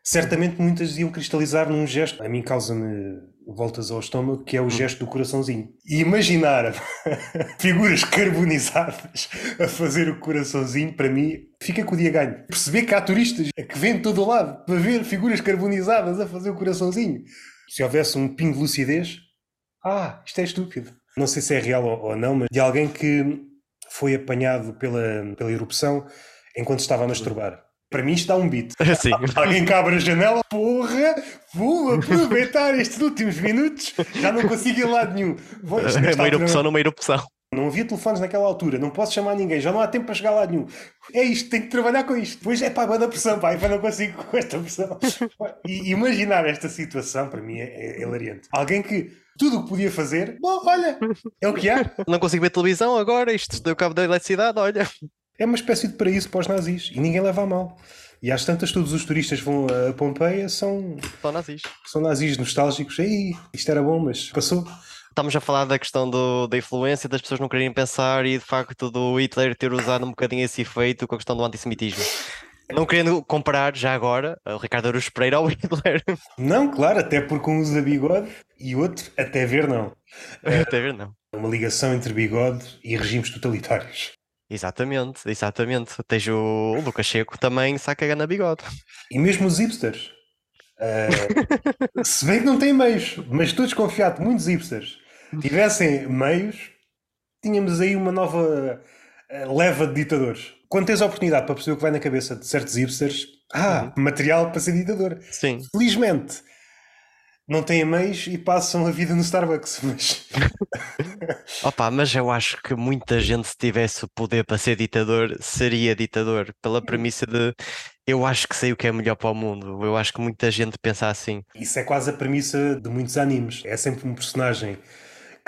certamente muitas iam cristalizar num gesto. A mim causa-me voltas ao estômago, que é o gesto do coraçãozinho. E imaginar figuras carbonizadas a fazer o coraçãozinho, para mim, fica com o dia ganho. Perceber que há turistas que vêm de todo o lado para ver figuras carbonizadas a fazer o coraçãozinho. Se houvesse um pingo de lucidez, ah, isto é estúpido. Não sei se é real ou ou não, mas de alguém que foi apanhado pela, pela erupção enquanto estava a masturbar. Para mim isto dá um beat. Sim. Alguém que abre a janela, porra, vou aproveitar estes últimos minutos, já não consigo ir a lado nenhum. Vou, nesta Uma erupção numa erupção. não havia telefones naquela altura, não posso chamar ninguém, já não há tempo para chegar lá nenhum. É isto, tenho que trabalhar com isto. Depois é pá, da pressão, pá, eu não consigo com esta pressão. E imaginar esta situação, para mim, é, é hilariante. Alguém que tudo o que podia fazer, bom, olha, é o que há. Não consigo ver televisão agora, isto deu cabo da eletricidade, olha. É uma espécie de paraíso para os nazis e ninguém leva a mal. E às tantas, todos os turistas que vão a Pompeia são, Só nazis. são nazis nostálgicos. Ei, isto era bom, mas passou. Estamos a falar da questão do, da influência das pessoas não quererem pensar e de facto do Hitler ter usado um bocadinho esse efeito com a questão do antissemitismo. Não querendo comparar já agora o Ricardo Aruz Pereira ao Hitler. Não, claro, até porque um usa bigode e outro até ver não. até ver não. Uma ligação entre bigode e regimes totalitários. Exatamente, exatamente. Tens o, o Lucas Checo também saca gana bigode. E mesmo os hipsters. Uh, se bem que não têm meios, mas estou desconfiado que muitos hipsters tivessem meios, tínhamos aí uma nova uh, leva de ditadores. Quando tens a oportunidade para perceber o que vai na cabeça de certos hipsters, ah, uhum. material para ser ditador. Sim. Felizmente, não têm meios e passam a vida no Starbucks. Mas... Opa, mas eu acho que muita gente, se tivesse o poder para ser ditador, seria ditador, pela premissa de eu acho que sei o que é melhor para o mundo. Eu acho que muita gente pensa assim. Isso é quase a premissa de muitos animes. É sempre um personagem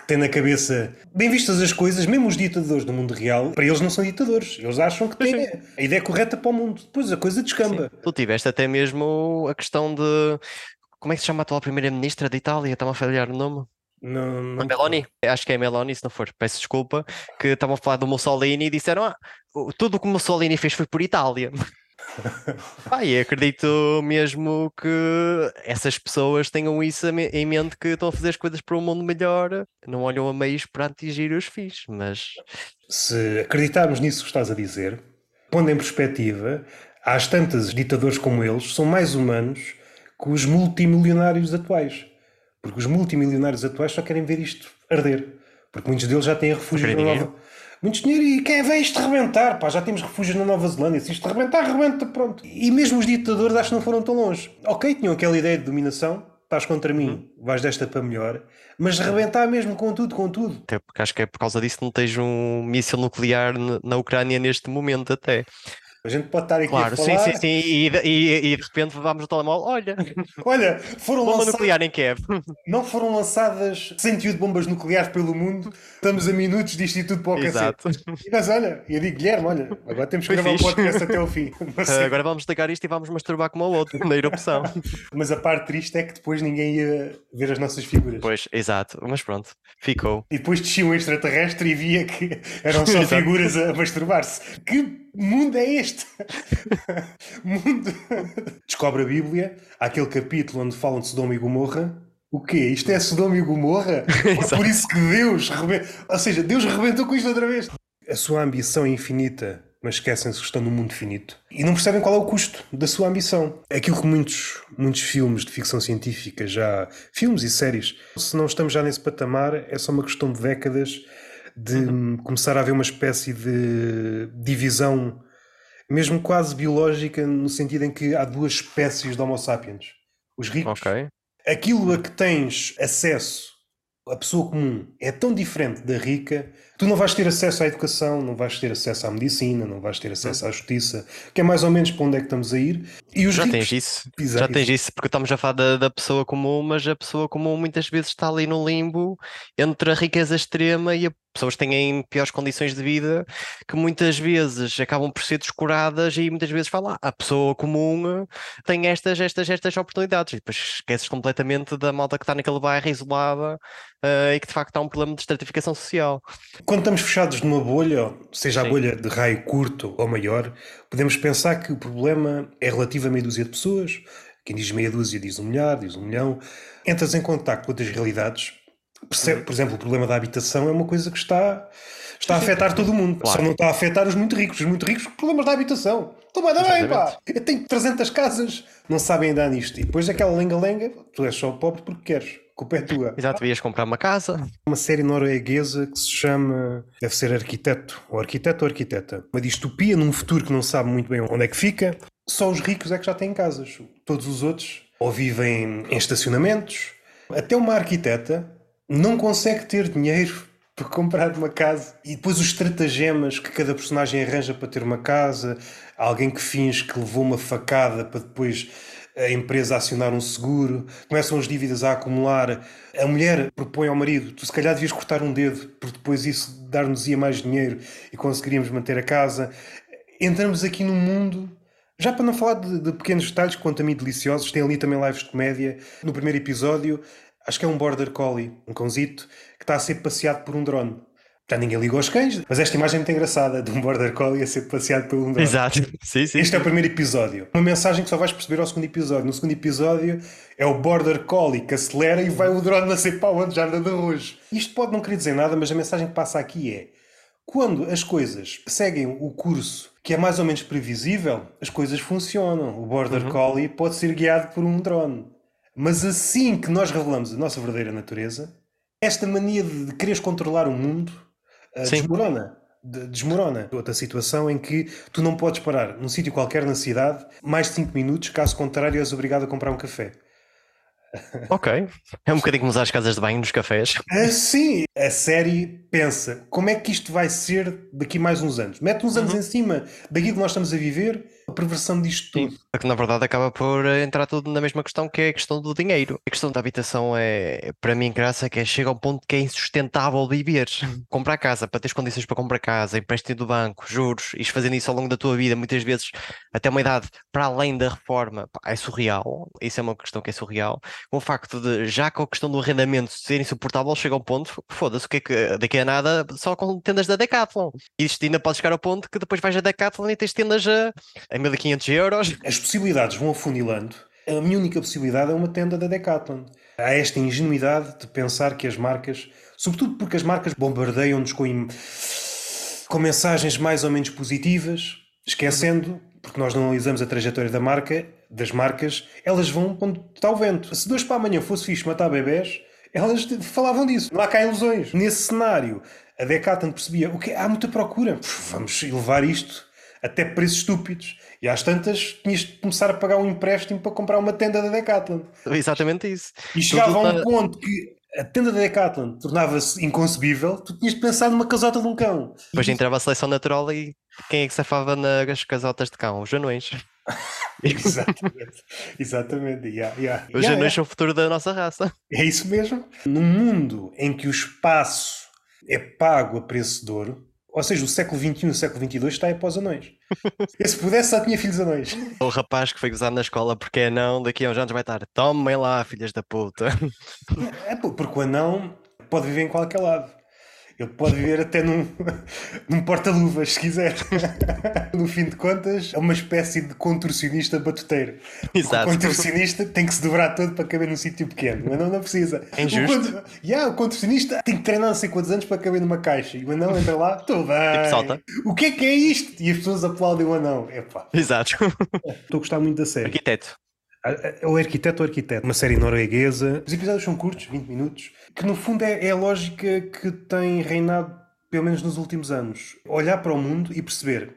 que tem na cabeça, bem vistas as coisas, mesmo os ditadores do mundo real, para eles não são ditadores. Eles acham que têm a ideia correta para o mundo. Depois a coisa descamba. Sim. Tu tiveste até mesmo a questão de como é que se chama a atual primeira-ministra da Itália? Está-me a falhar o nome. Não, não... Meloni? Acho que é Meloni, se não for, peço desculpa, que estavam a falar do Mussolini e disseram: ah, tudo o que o Mussolini fez foi por Itália. E acredito mesmo que essas pessoas tenham isso em mente que estão a fazer as coisas para um mundo melhor, não olham a meios para atingir os fins, mas se acreditarmos nisso que estás a dizer, pondo em perspectiva, às tantas ditadores como eles são mais humanos com os multimilionários atuais. Porque os multimilionários atuais só querem ver isto arder. Porque muitos deles já têm refúgio na Nova... Muitos dinheiro e quem vê isto rebentar, pá, já temos refúgios na Nova Zelândia, se isto rebentar, rebenta, pronto. E mesmo os ditadores acho que não foram tão longe. Ok, tinham aquela ideia de dominação, estás contra mim, uhum. vais desta para melhor, mas rebentar mesmo com tudo, com tudo. Até porque acho que é por causa disso que não tens um míssil nuclear na Ucrânia neste momento até. A gente pode estar aqui claro, a falar... sim, sim, sim. E, e, e de repente vamos no telemóvel, olha... Olha, foram Bomba lançadas... nuclear em Kiev. Não foram lançadas 108 bombas nucleares pelo mundo. Estamos a minutos disto e tudo para o Exato. Mas olha, eu digo, Guilherme, olha, agora temos que Foi gravar o podcast até o fim. Uh, agora vamos ligar isto e vamos masturbar como o outro, na erupção. Mas a parte triste é que depois ninguém ia ver as nossas figuras. Pois, exato. Mas pronto, ficou. E depois descia um extraterrestre e via que eram só figuras a masturbar-se. Que mundo é este? mundo. Descobre a Bíblia, há aquele capítulo onde falam de Sodoma e Gomorra. O quê? Isto é Sodoma e Gomorra? Por isso que Deus rebenta. Ou seja, Deus rebentou com isto outra vez. A sua ambição é infinita, mas esquecem-se que estão num mundo finito. E não percebem qual é o custo da sua ambição. Aquilo que muitos, muitos filmes de ficção científica já. filmes e séries, se não estamos já nesse patamar, é só uma questão de décadas de uhum. começar a haver uma espécie de divisão, mesmo quase biológica, no sentido em que há duas espécies de Homo sapiens. Os ricos. Okay. Aquilo a que tens acesso a pessoa comum é tão diferente da rica, tu não vais ter acesso à educação, não vais ter acesso à medicina, não vais ter acesso à justiça, que é mais ou menos para onde é que estamos a ir. E os já ricos, tens isso, já tens isso, porque estamos a falar da, da, pessoa comum, mas a pessoa comum muitas vezes está ali no limbo entre a riqueza extrema e a pessoas têm em piores condições de vida que muitas vezes acabam por ser descuradas e muitas vezes falam, ah, a pessoa comum tem estas, estas, estas oportunidades e depois esqueces completamente da malta que está naquele bairro isolada uh, e que de facto há um problema de estratificação social. Quando estamos fechados numa bolha, seja Sim. a bolha de raio curto ou maior, podemos pensar que o problema é relativo a meia dúzia de pessoas, quem diz meia dúzia diz um milhar, diz um milhão, entras em contato com outras realidades Percebe, por exemplo, o problema da habitação é uma coisa que está, está a afetar todo o mundo. Claro. Só não está a afetar os muito ricos. Os muito ricos, problemas da habitação. Estou bem, bem, pá. Eu tenho 300 casas. Não sabem andar nisto. E depois aquela lenga-lenga, tu és só pobre porque queres. A culpa é tua. Exato, devias comprar uma casa. Uma série norueguesa que se chama. Deve ser Arquiteto. Ou Arquiteto ou Arquiteta. Uma distopia num futuro que não sabe muito bem onde é que fica. Só os ricos é que já têm casas. Todos os outros ou vivem em estacionamentos. Até uma arquiteta não consegue ter dinheiro para comprar uma casa. E depois os estratagemas que cada personagem arranja para ter uma casa, alguém que finge que levou uma facada para depois a empresa acionar um seguro, começam as dívidas a acumular. A mulher propõe ao marido: tu se calhar devias cortar um dedo, porque depois isso dar-nos-ia mais dinheiro e conseguiríamos manter a casa. Entramos aqui num mundo. Já para não falar de, de pequenos detalhes, quanto a mim deliciosos, tem ali também lives de comédia. No primeiro episódio, Acho que é um border collie, um cãozito, que está a ser passeado por um drone. Já ninguém liga aos cães, mas esta imagem é muito engraçada de um border collie a ser passeado por um drone. Exato, sim, sim. Este é o primeiro episódio. Uma mensagem que só vais perceber ao segundo episódio. No segundo episódio é o border collie que acelera e vai o drone a ser para onde já anda de rojo. Isto pode não querer dizer nada, mas a mensagem que passa aqui é quando as coisas seguem o curso que é mais ou menos previsível, as coisas funcionam. O border uhum. collie pode ser guiado por um drone. Mas assim que nós revelamos a nossa verdadeira natureza, esta mania de quereres controlar o mundo uh, desmorona. De, desmorona. Outra situação em que tu não podes parar num sítio qualquer na cidade mais de 5 minutos, caso contrário, és obrigado a comprar um café. Ok. É um bocadinho como usar as casas de banho nos cafés. Ah, sim, a série pensa como é que isto vai ser daqui mais uns anos. Mete uns anos uhum. em cima daquilo que nós estamos a viver a perversão disto tudo. É que na verdade acaba por eh, entrar tudo na mesma questão que é a questão do dinheiro. A questão da habitação é, para mim, graça que é, chega ao ponto que é insustentável viver. comprar casa, para teres condições para comprar casa, empréstimo do banco, juros, e fazendo isso ao longo da tua vida, muitas vezes até uma idade para além da reforma, é surreal. Isso é uma questão que é surreal. Com o facto de, já com a questão do arrendamento ser insuportável, chega ao ponto, foda-se, o que é que daqui a nada só com tendas da Decathlon. E isto ainda pode chegar ao ponto que depois vais a Decathlon e tens tendas a, a 1500 euros. As possibilidades vão afunilando. A minha única possibilidade é uma tenda da Decathlon. Há esta ingenuidade de pensar que as marcas, sobretudo porque as marcas bombardeiam-nos com, com mensagens mais ou menos positivas, esquecendo, porque nós não analisamos a trajetória da marca, das marcas, elas vão onde está o vento. Se dois para amanhã fosse fixe matar bebés, elas falavam disso. Não há cá ilusões. Nesse cenário, a Decathlon percebia o que há muita procura. vamos elevar isto até preços estúpidos. E às tantas tinhas de começar a pagar um empréstimo para comprar uma tenda da Decathlon. Exatamente isso. E chegava a um ponto que a tenda da Decathlon tornava-se inconcebível, tu tinhas de pensar numa casota de um cão. Depois entrava a seleção natural e quem é que safava nas casotas de cão? Os anões. exatamente, exatamente. Yeah, yeah. Os yeah, anões são o futuro da nossa raça. É isso mesmo. Num mundo em que o espaço é pago a preço de ouro, ou seja, o século XXI e o século XXII está aí para os anões. E se pudesse, só tinha filhos anões. O rapaz que foi gozado na escola porque é não, daqui a uns anos vai estar, tomem lá, filhas da puta. É porque o anão pode viver em qualquer lado. Ele pode viver até num, num porta-luvas, se quiser. no fim de contas, é uma espécie de contorcionista batuteiro. Exato. O contorcionista tem que se dobrar todo para caber num sítio pequeno, mas não, não precisa. É injusto. O, yeah, o contorcionista tem que treinar não sei quantos anos para caber numa caixa. E o anão entra lá, tudo bem. Tipo salta. O que é que é isto? E as pessoas aplaudem o anão. Epá. Exato. Estou a gostar muito da série. Arquiteto. O Arquiteto ou Arquiteto, uma série norueguesa. Os episódios são curtos, 20 minutos, que no fundo é, é a lógica que tem reinado, pelo menos nos últimos anos. Olhar para o mundo e perceber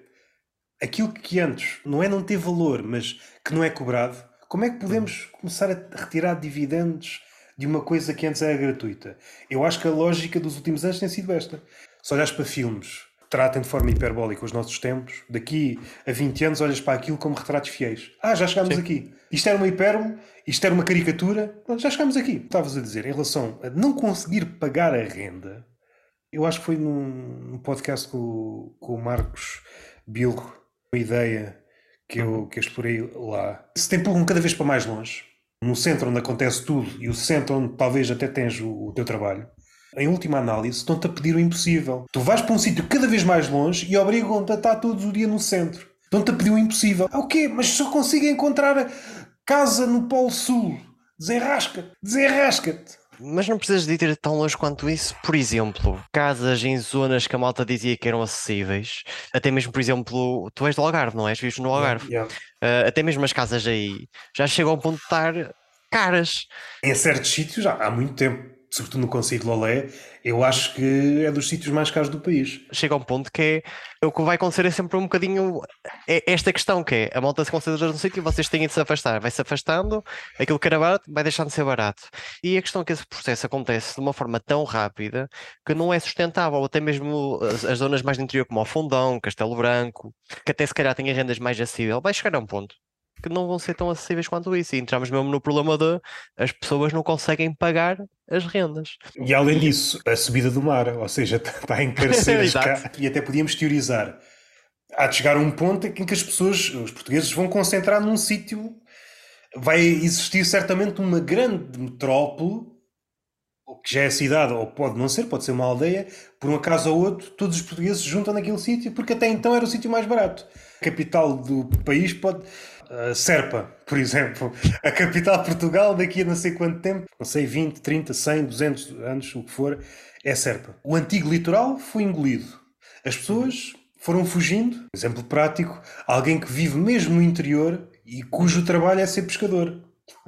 aquilo que antes não é não ter valor, mas que não é cobrado. Como é que podemos começar a retirar dividendos de uma coisa que antes era gratuita? Eu acho que a lógica dos últimos anos tem sido esta. Se olhas para filmes tratem de forma hiperbólica os nossos tempos, daqui a 20 anos olhas para aquilo como retratos fiéis. Ah, já chegámos Sim. aqui. Isto era uma hipérbole, isto era uma caricatura, já chegámos aqui. Estavas a dizer, em relação a não conseguir pagar a renda, eu acho que foi num, num podcast com, com o Marcos Bilro, uma ideia que eu, uhum. que eu explorei lá. Se te empurram cada vez para mais longe, no centro onde acontece tudo e o centro onde talvez até tens o, o teu trabalho, em última análise, estão-te a pedir o impossível. Tu vais para um sítio cada vez mais longe e obrigam-te a estar todos o dia no centro. Estão-te a pedir o impossível. Ah, o quê? Mas só consigo encontrar casa no Polo Sul. Desenrasca-te. Desenrasca-te. Mas não precisas de ir tão longe quanto isso. Por exemplo, casas em zonas que a malta dizia que eram acessíveis. Até mesmo, por exemplo, tu és do Algarve, não és? Vives no Algarve. Yeah. Uh, até mesmo as casas aí já chegam ao ponto de estar caras. Em certos sítios já há muito tempo sobretudo no Conselho de Lolé, eu acho que é dos sítios mais caros do país. Chega a um ponto que é o que vai acontecer é sempre um bocadinho é esta questão que é a malta se concentra no sítio e vocês têm de se afastar. Vai se afastando, aquilo que era barato vai deixando de ser barato. E a questão é que esse processo acontece de uma forma tão rápida que não é sustentável, até mesmo as, as zonas mais do interior, como o Fundão, Castelo Branco, que até se calhar têm rendas mais acessíveis, vai chegar a um ponto que não vão ser tão acessíveis quanto isso. E entramos mesmo no problema de as pessoas não conseguem pagar as rendas. E além disso, a subida do mar, ou seja, está a encarecer as ca... E até podíamos teorizar. Há de chegar a um ponto em que as pessoas, os portugueses, vão concentrar num sítio. Vai existir certamente uma grande metrópole que já é cidade, ou pode não ser, pode ser uma aldeia, por um acaso ou outro, todos os portugueses se juntam naquele sítio, porque até então era o sítio mais barato. A capital do país pode. Uh, Serpa, por exemplo. A capital de Portugal, daqui a não sei quanto tempo, não sei, 20, 30, 100, 200 anos, o que for, é Serpa. O antigo litoral foi engolido. As pessoas foram fugindo. Exemplo prático: alguém que vive mesmo no interior e cujo trabalho é ser pescador.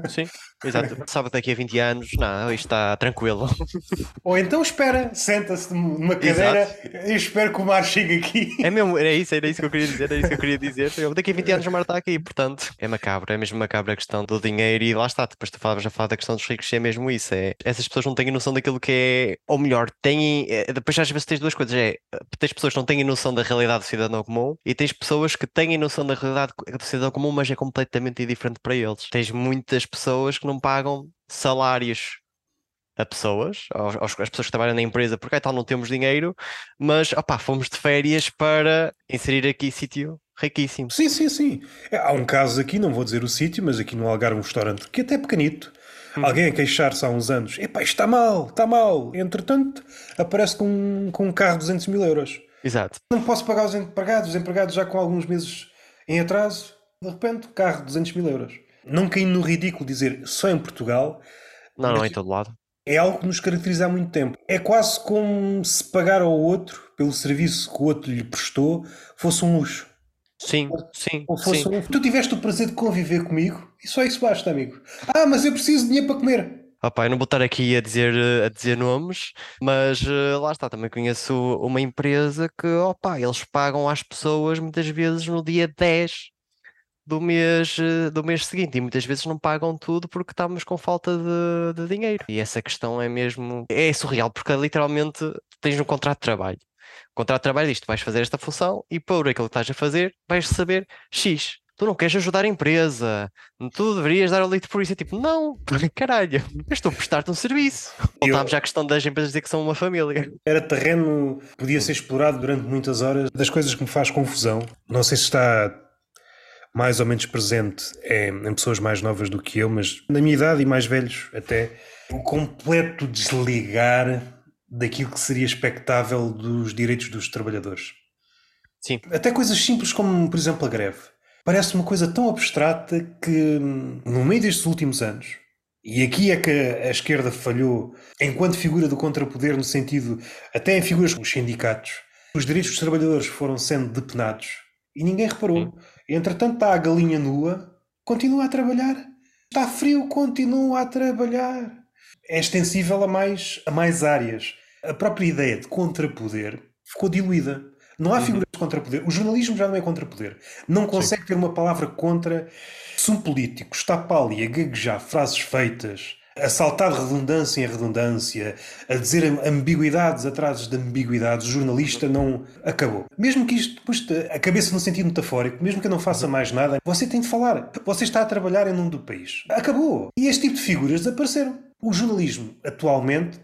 Sim, exato. Sabe daqui a 20 anos, não, isto está tranquilo. Ou então espera, senta-se numa cadeira e espera que o mar chegue aqui. É mesmo, era isso, era isso que eu queria dizer, era isso que eu queria dizer. Daqui a 20 anos o mar está aqui, portanto, é macabro, é mesmo macabro a questão do dinheiro e lá está, depois tu falavas a falar da questão dos ricos, é mesmo isso, é, essas pessoas não têm noção daquilo que é, ou melhor, têm, é, depois às vezes tens duas coisas, é, tens pessoas que não têm noção da realidade do cidadão comum e tens pessoas que têm noção da realidade do cidadão comum, mas é completamente diferente para eles. Tens muitas pessoas que não pagam salários a pessoas, aos, às pessoas que trabalham na empresa, porque tal não temos dinheiro, mas opá, fomos de férias para inserir aqui sítio riquíssimo. Sim, sim, sim. É, há um caso aqui, não vou dizer o sítio, mas aqui no Algarve, um restaurante que até é pequenito. Uhum. Alguém a queixar-se há uns anos: epá, isto está mal, está mal. Entretanto, aparece com, com um carro de 200 mil euros. Exato. Não posso pagar os empregados, os empregados já com alguns meses em atraso, de repente, carro de 200 mil euros não caindo no ridículo dizer só em Portugal. Não, não, em todo lado. É algo que nos caracteriza há muito tempo. É quase como se pagar ao outro pelo serviço que o outro lhe prestou fosse um luxo. Sim, sim. Ou fosse sim. Um... Tu tiveste o prazer de conviver comigo e só isso basta, amigo. Ah, mas eu preciso de dinheiro para comer. Ah, pá, eu não vou estar aqui a dizer, a dizer nomes, mas uh, lá está, também conheço uma empresa que, opa, eles pagam às pessoas muitas vezes no dia 10 do mês, eh, do mês seguinte e muitas vezes não pagam tudo porque estamos com falta de, de dinheiro. E essa questão é mesmo, é surreal, porque literalmente tens um contrato de trabalho. O contrato de trabalho diz: tu vais fazer esta função e por aquilo que estás a fazer vais receber X. Tu não queres ajudar a empresa, tu deverias dar o leite por isso. É tipo, não, caralho, eu estou a prestar-te um serviço. Voltámos à questão das empresas dizer que são uma família. Era terreno, podia ser explorado durante muitas horas. Das coisas que me faz confusão, não sei se está mais ou menos presente é em pessoas mais novas do que eu, mas na minha idade e mais velhos até, o completo desligar daquilo que seria expectável dos direitos dos trabalhadores. Sim. Até coisas simples como, por exemplo, a greve. Parece uma coisa tão abstrata que, no meio destes últimos anos, e aqui é que a esquerda falhou enquanto figura do contrapoder, no sentido, até em figuras como os sindicatos, os direitos dos trabalhadores foram sendo depenados e ninguém reparou. Sim. Entretanto, está a galinha nua, continua a trabalhar. Está frio, continua a trabalhar. É extensível a mais, a mais áreas. A própria ideia de contrapoder ficou diluída. Não há uhum. figuras de contrapoder. O jornalismo já não é contrapoder. Não consegue Sim. ter uma palavra contra. Se um político está para ali a gaguejar frases feitas, a saltar de redundância em redundância, a dizer ambiguidades atrás de ambiguidades, o jornalista não acabou. Mesmo que isto depois a cabeça no sentido metafórico, mesmo que eu não faça mais nada, você tem de falar. Você está a trabalhar em nome do país. Acabou. E este tipo de figuras desapareceram. O jornalismo atualmente,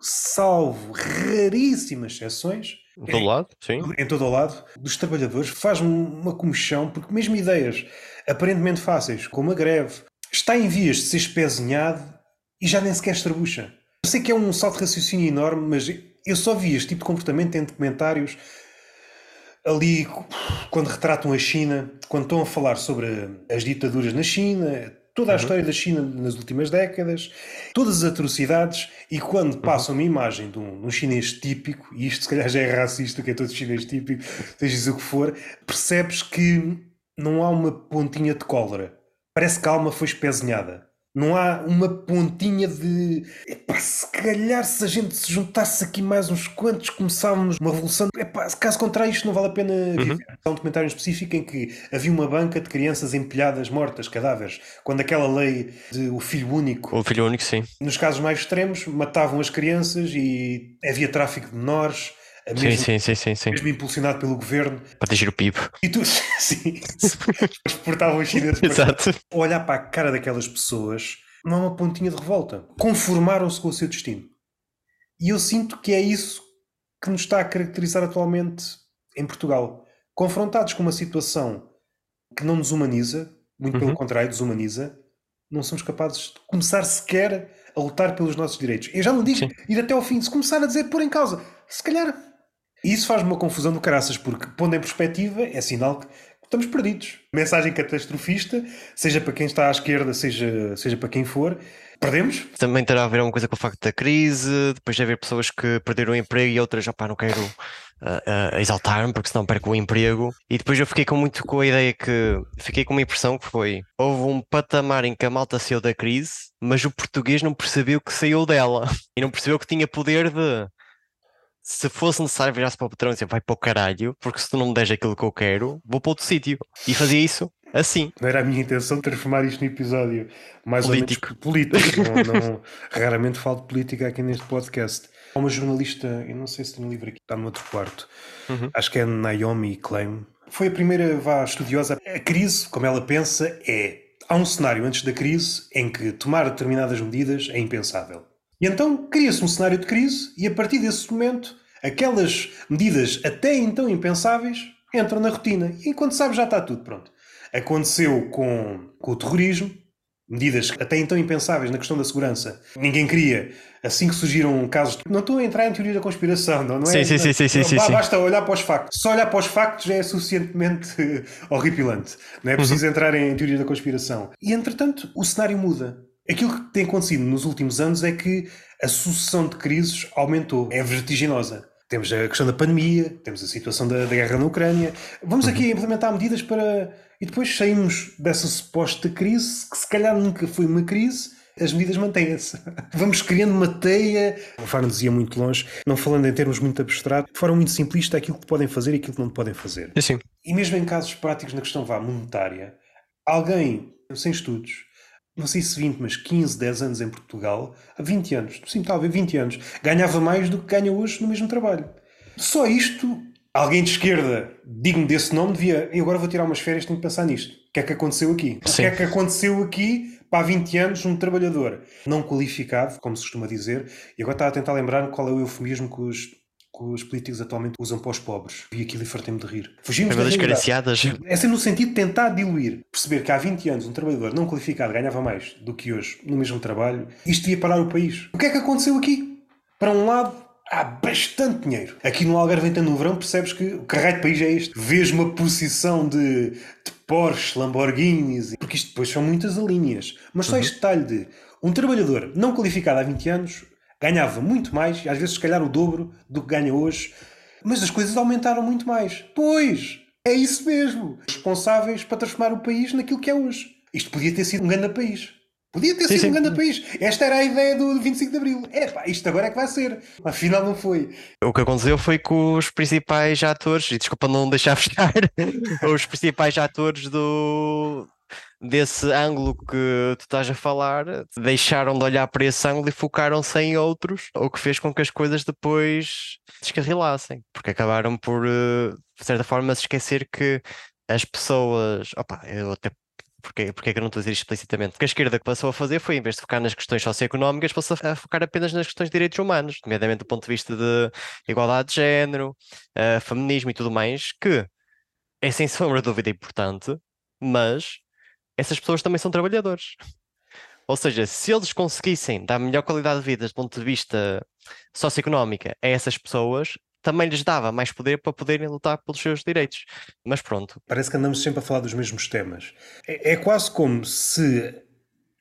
salvo raríssimas exceções, em todo lado, sim. Em todo o lado, dos trabalhadores, faz uma comichão, porque mesmo ideias aparentemente fáceis, como a greve, está em vias de ser espezinhado e já nem sequer estrabucha. Eu sei que é um salto de raciocínio enorme, mas eu só vi este tipo de comportamento em documentários ali quando retratam a China, quando estão a falar sobre as ditaduras na China, toda a uhum. história da China nas últimas décadas, todas as atrocidades, e quando uhum. passam uma imagem de um, de um, chinês típico, e isto se calhar já é racista, que é todo chinês típico, seja o que for, percebes que não há uma pontinha de cólera. Parece que a alma foi espezinhada. Não há uma pontinha de. Epá, se calhar se a gente se juntasse aqui mais uns quantos, começávamos uma revolução. Epá, caso contrário, isto não vale a pena uhum. Há um documentário específico em que havia uma banca de crianças empilhadas, mortas, cadáveres. Quando aquela lei de o filho único. O filho único, sim. Nos casos mais extremos, matavam as crianças e havia tráfico de menores. Mesmo, sim, sim, sim, sim, mesmo impulsionado pelo governo. Para atingir o PIB. E tu, sim, exportavam os chineses Exato. olhar para a cara daquelas pessoas, não há uma pontinha de revolta. Conformaram-se com o seu destino. E eu sinto que é isso que nos está a caracterizar atualmente em Portugal. Confrontados com uma situação que não nos humaniza, muito pelo uhum. contrário, desumaniza, não somos capazes de começar sequer a lutar pelos nossos direitos. Eu já não digo Sim. ir até ao fim, se começar a dizer pôr em causa, se calhar. E isso faz-me uma confusão do caraças, porque pondo em perspectiva é sinal que estamos perdidos. Mensagem catastrofista, seja para quem está à esquerda, seja, seja para quem for, perdemos. Também terá a ver alguma coisa com o facto da crise, depois de haver pessoas que perderam o emprego e outras, opá, não quero uh, uh, exaltar-me porque senão perco o emprego. E depois eu fiquei com muito com a ideia que, fiquei com uma impressão que foi, houve um patamar em que a malta saiu da crise, mas o português não percebeu que saiu dela e não percebeu que tinha poder de se fosse necessário virar-se para o patrão e dizer vai para o caralho, porque se tu não me deres aquilo que eu quero, vou para outro sítio. E fazia isso assim. Não era a minha intenção transformar isto num episódio mais político. ou menos político. não, não, raramente falo de política aqui neste podcast. Há uma jornalista, eu não sei se tem um livro aqui, está no outro quarto, uhum. acho que é Naomi Klein. Foi a primeira vá, estudiosa. A crise, como ela pensa, é. Há um cenário antes da crise em que tomar determinadas medidas é impensável. E então cria-se um cenário de crise e a partir desse momento aquelas medidas até então impensáveis entram na rotina. E quando sabes já está tudo pronto. Aconteceu com, com o terrorismo, medidas até então impensáveis na questão da segurança. Ninguém queria. Assim que surgiram casos. Não estou a entrar em teoria da conspiração, não, não é? Sim, sim, sim, sim, sim, Basta olhar para os factos. Só olhar para os factos já é suficientemente horripilante. Não é preciso uhum. entrar em teoria da conspiração. E entretanto, o cenário muda. Aquilo que tem acontecido nos últimos anos é que a sucessão de crises aumentou, é vertiginosa. Temos a questão da pandemia, temos a situação da, da guerra na Ucrânia. Vamos aqui uhum. implementar medidas para. E depois saímos dessa suposta crise, que se calhar nunca foi uma crise, as medidas mantêm-se. Vamos criando uma teia. O Farno dizia muito longe, não falando em termos muito abstratos, de forma muito simplista, aquilo que podem fazer e aquilo que não podem fazer. Sim. E mesmo em casos práticos na questão vá, monetária, alguém sem estudos não sei se 20, mas 15, 10 anos em Portugal, há 20 anos, sim, talvez 20 anos, ganhava mais do que ganha hoje no mesmo trabalho. Só isto, alguém de esquerda digno desse nome devia. Eu agora vou tirar umas férias, tenho que pensar nisto. O que é que aconteceu aqui? Sim. O que é que aconteceu aqui para há 20 anos um trabalhador não qualificado, como se costuma dizer, e agora estava a tentar lembrar qual é o eufemismo que os que os políticos atualmente usam para os pobres. Vi aquilo e fartei-me de rir. Fugimos das cariciadas. Essa é no sentido de tentar diluir. Perceber que há 20 anos um trabalhador não qualificado ganhava mais do que hoje no mesmo trabalho. Isto ia parar o país. O que é que aconteceu aqui? Para um lado, há bastante dinheiro. Aqui no Algarve, então no verão, percebes que o caralho de país é este. Vês uma posição de, de Porsche, Lamborghinis, porque isto depois são muitas linhas. Mas só uhum. este detalhe de um trabalhador não qualificado há 20 anos ganhava muito mais, e às vezes se calhar o dobro do que ganha hoje, mas as coisas aumentaram muito mais. Pois, é isso mesmo. Responsáveis para transformar o país naquilo que é hoje. Isto podia ter sido um grande país. Podia ter sim, sido sim. um grande país. Esta era a ideia do 25 de Abril. É pá, isto agora é que vai ser. Afinal não foi. O que aconteceu foi que os principais atores, e desculpa não deixar fechar, os principais atores do, desse ângulo que tu estás a falar, deixaram de olhar para esse ângulo e focaram-se em outros, o que fez com que as coisas depois descarrilassem, porque acabaram por, eh, de certa forma, se esquecer que as pessoas. Opa, eu até porque, porque é que eu não estou a dizer explicitamente? Porque a esquerda que passou a fazer foi, em vez de focar nas questões socioeconómicas, passou a focar apenas nas questões de direitos humanos, nomeadamente do ponto de vista de igualdade de género, uh, feminismo e tudo mais, que é sem sombra de dúvida importante, mas essas pessoas também são trabalhadores. Ou seja, se eles conseguissem dar melhor qualidade de vida do ponto de vista socioeconómico a essas pessoas, também lhes dava mais poder para poderem lutar pelos seus direitos. Mas pronto. Parece que andamos sempre a falar dos mesmos temas. É, é quase como se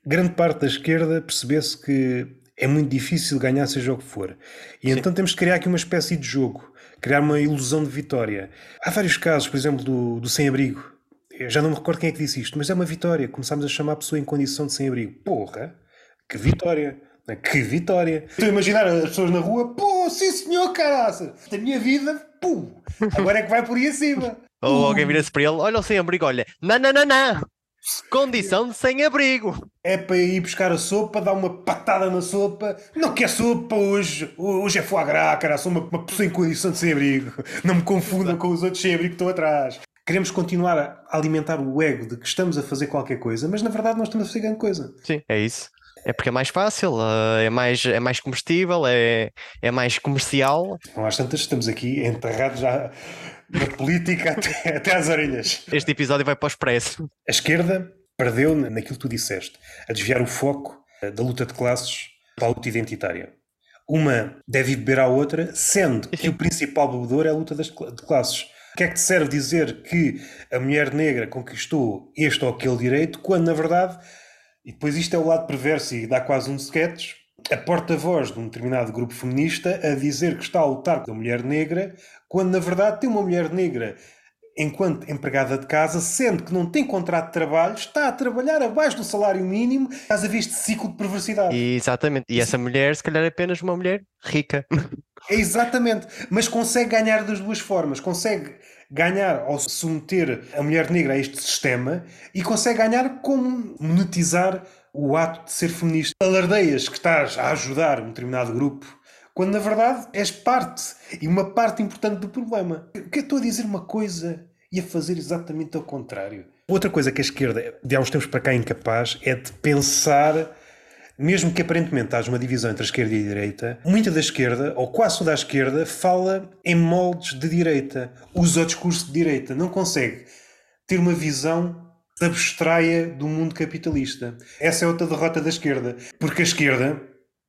grande parte da esquerda percebesse que é muito difícil ganhar, seja o que for. E Sim. então temos de criar aqui uma espécie de jogo, criar uma ilusão de vitória. Há vários casos, por exemplo, do, do sem-abrigo eu já não me recordo quem é que disse isto, mas é uma vitória. Começámos a chamar a pessoa em condição de sem-abrigo. Porra, que vitória! Que vitória! Estou a imaginar as pessoas na rua, pô, sim senhor, caraça! Da minha vida, pum! Agora é que vai por aí acima. Ou alguém vira-se para ele, olha o sem-abrigo, olha, não, não, não, não! Condição de sem-abrigo. É para ir buscar a sopa, dar uma patada na sopa. Não quer sopa hoje. Hoje é foie gras, cara. Sou uma, uma pessoa em condição de sem-abrigo. Não me confundam com os outros sem-abrigo que estão atrás. Queremos continuar a alimentar o ego de que estamos a fazer qualquer coisa, mas na verdade não estamos a fazer grande coisa. Sim, é isso. É porque é mais fácil, eh, é mais, é mais comestível, é, é mais comercial. Não às tantas estamos aqui enterrados já na política até, até às orelhas. Este episódio vai para o expresso. A esquerda perdeu naquilo que tu disseste, a desviar o foco eh, da luta de classes para a luta identitária. Uma deve beber à outra, sendo que o principal bebedor é a luta das de classes. O que é que te serve dizer que a mulher negra conquistou este ou aquele direito, quando na verdade, e depois isto é o lado perverso e dá quase um sketch, a porta-voz de um determinado grupo feminista a dizer que está a lutar com a mulher negra, quando na verdade tem uma mulher negra enquanto empregada de casa, sendo que não tem contrato de trabalho, está a trabalhar abaixo do salário mínimo, estás a ver este ciclo de perversidade. Exatamente. E essa mulher, se calhar, é apenas uma mulher rica. É exatamente. Mas consegue ganhar das duas formas. Consegue ganhar ao submeter a mulher negra a este sistema e consegue ganhar como monetizar o ato de ser feminista. Alardeias que estás a ajudar um determinado grupo quando na verdade és parte e uma parte importante do problema. Que estou a dizer uma coisa e a fazer exatamente ao contrário. Outra coisa que a esquerda, de há uns tempos para cá, é incapaz é de pensar, mesmo que aparentemente haja uma divisão entre a esquerda e a direita, muita da esquerda, ou quase toda a esquerda, fala em moldes de direita, usa o discurso de direita, não consegue ter uma visão abstraia do mundo capitalista. Essa é outra derrota da esquerda, porque a esquerda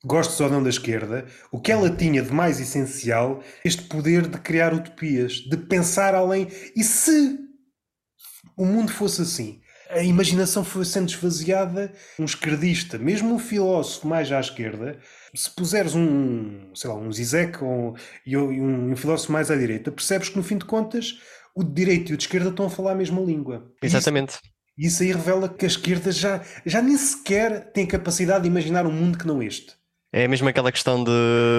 gostes ou não da esquerda, o que ela tinha de mais essencial, este poder de criar utopias, de pensar além. E se o mundo fosse assim? A imaginação foi sendo esvaziada, um esquerdista, mesmo um filósofo mais à esquerda, se puseres um, sei lá, um Zizek ou, e um, um filósofo mais à direita, percebes que no fim de contas o de direita e o de esquerda estão a falar a mesma língua. Exatamente. E isso, isso aí revela que a esquerda já, já nem sequer tem capacidade de imaginar um mundo que não este. É mesmo aquela questão de,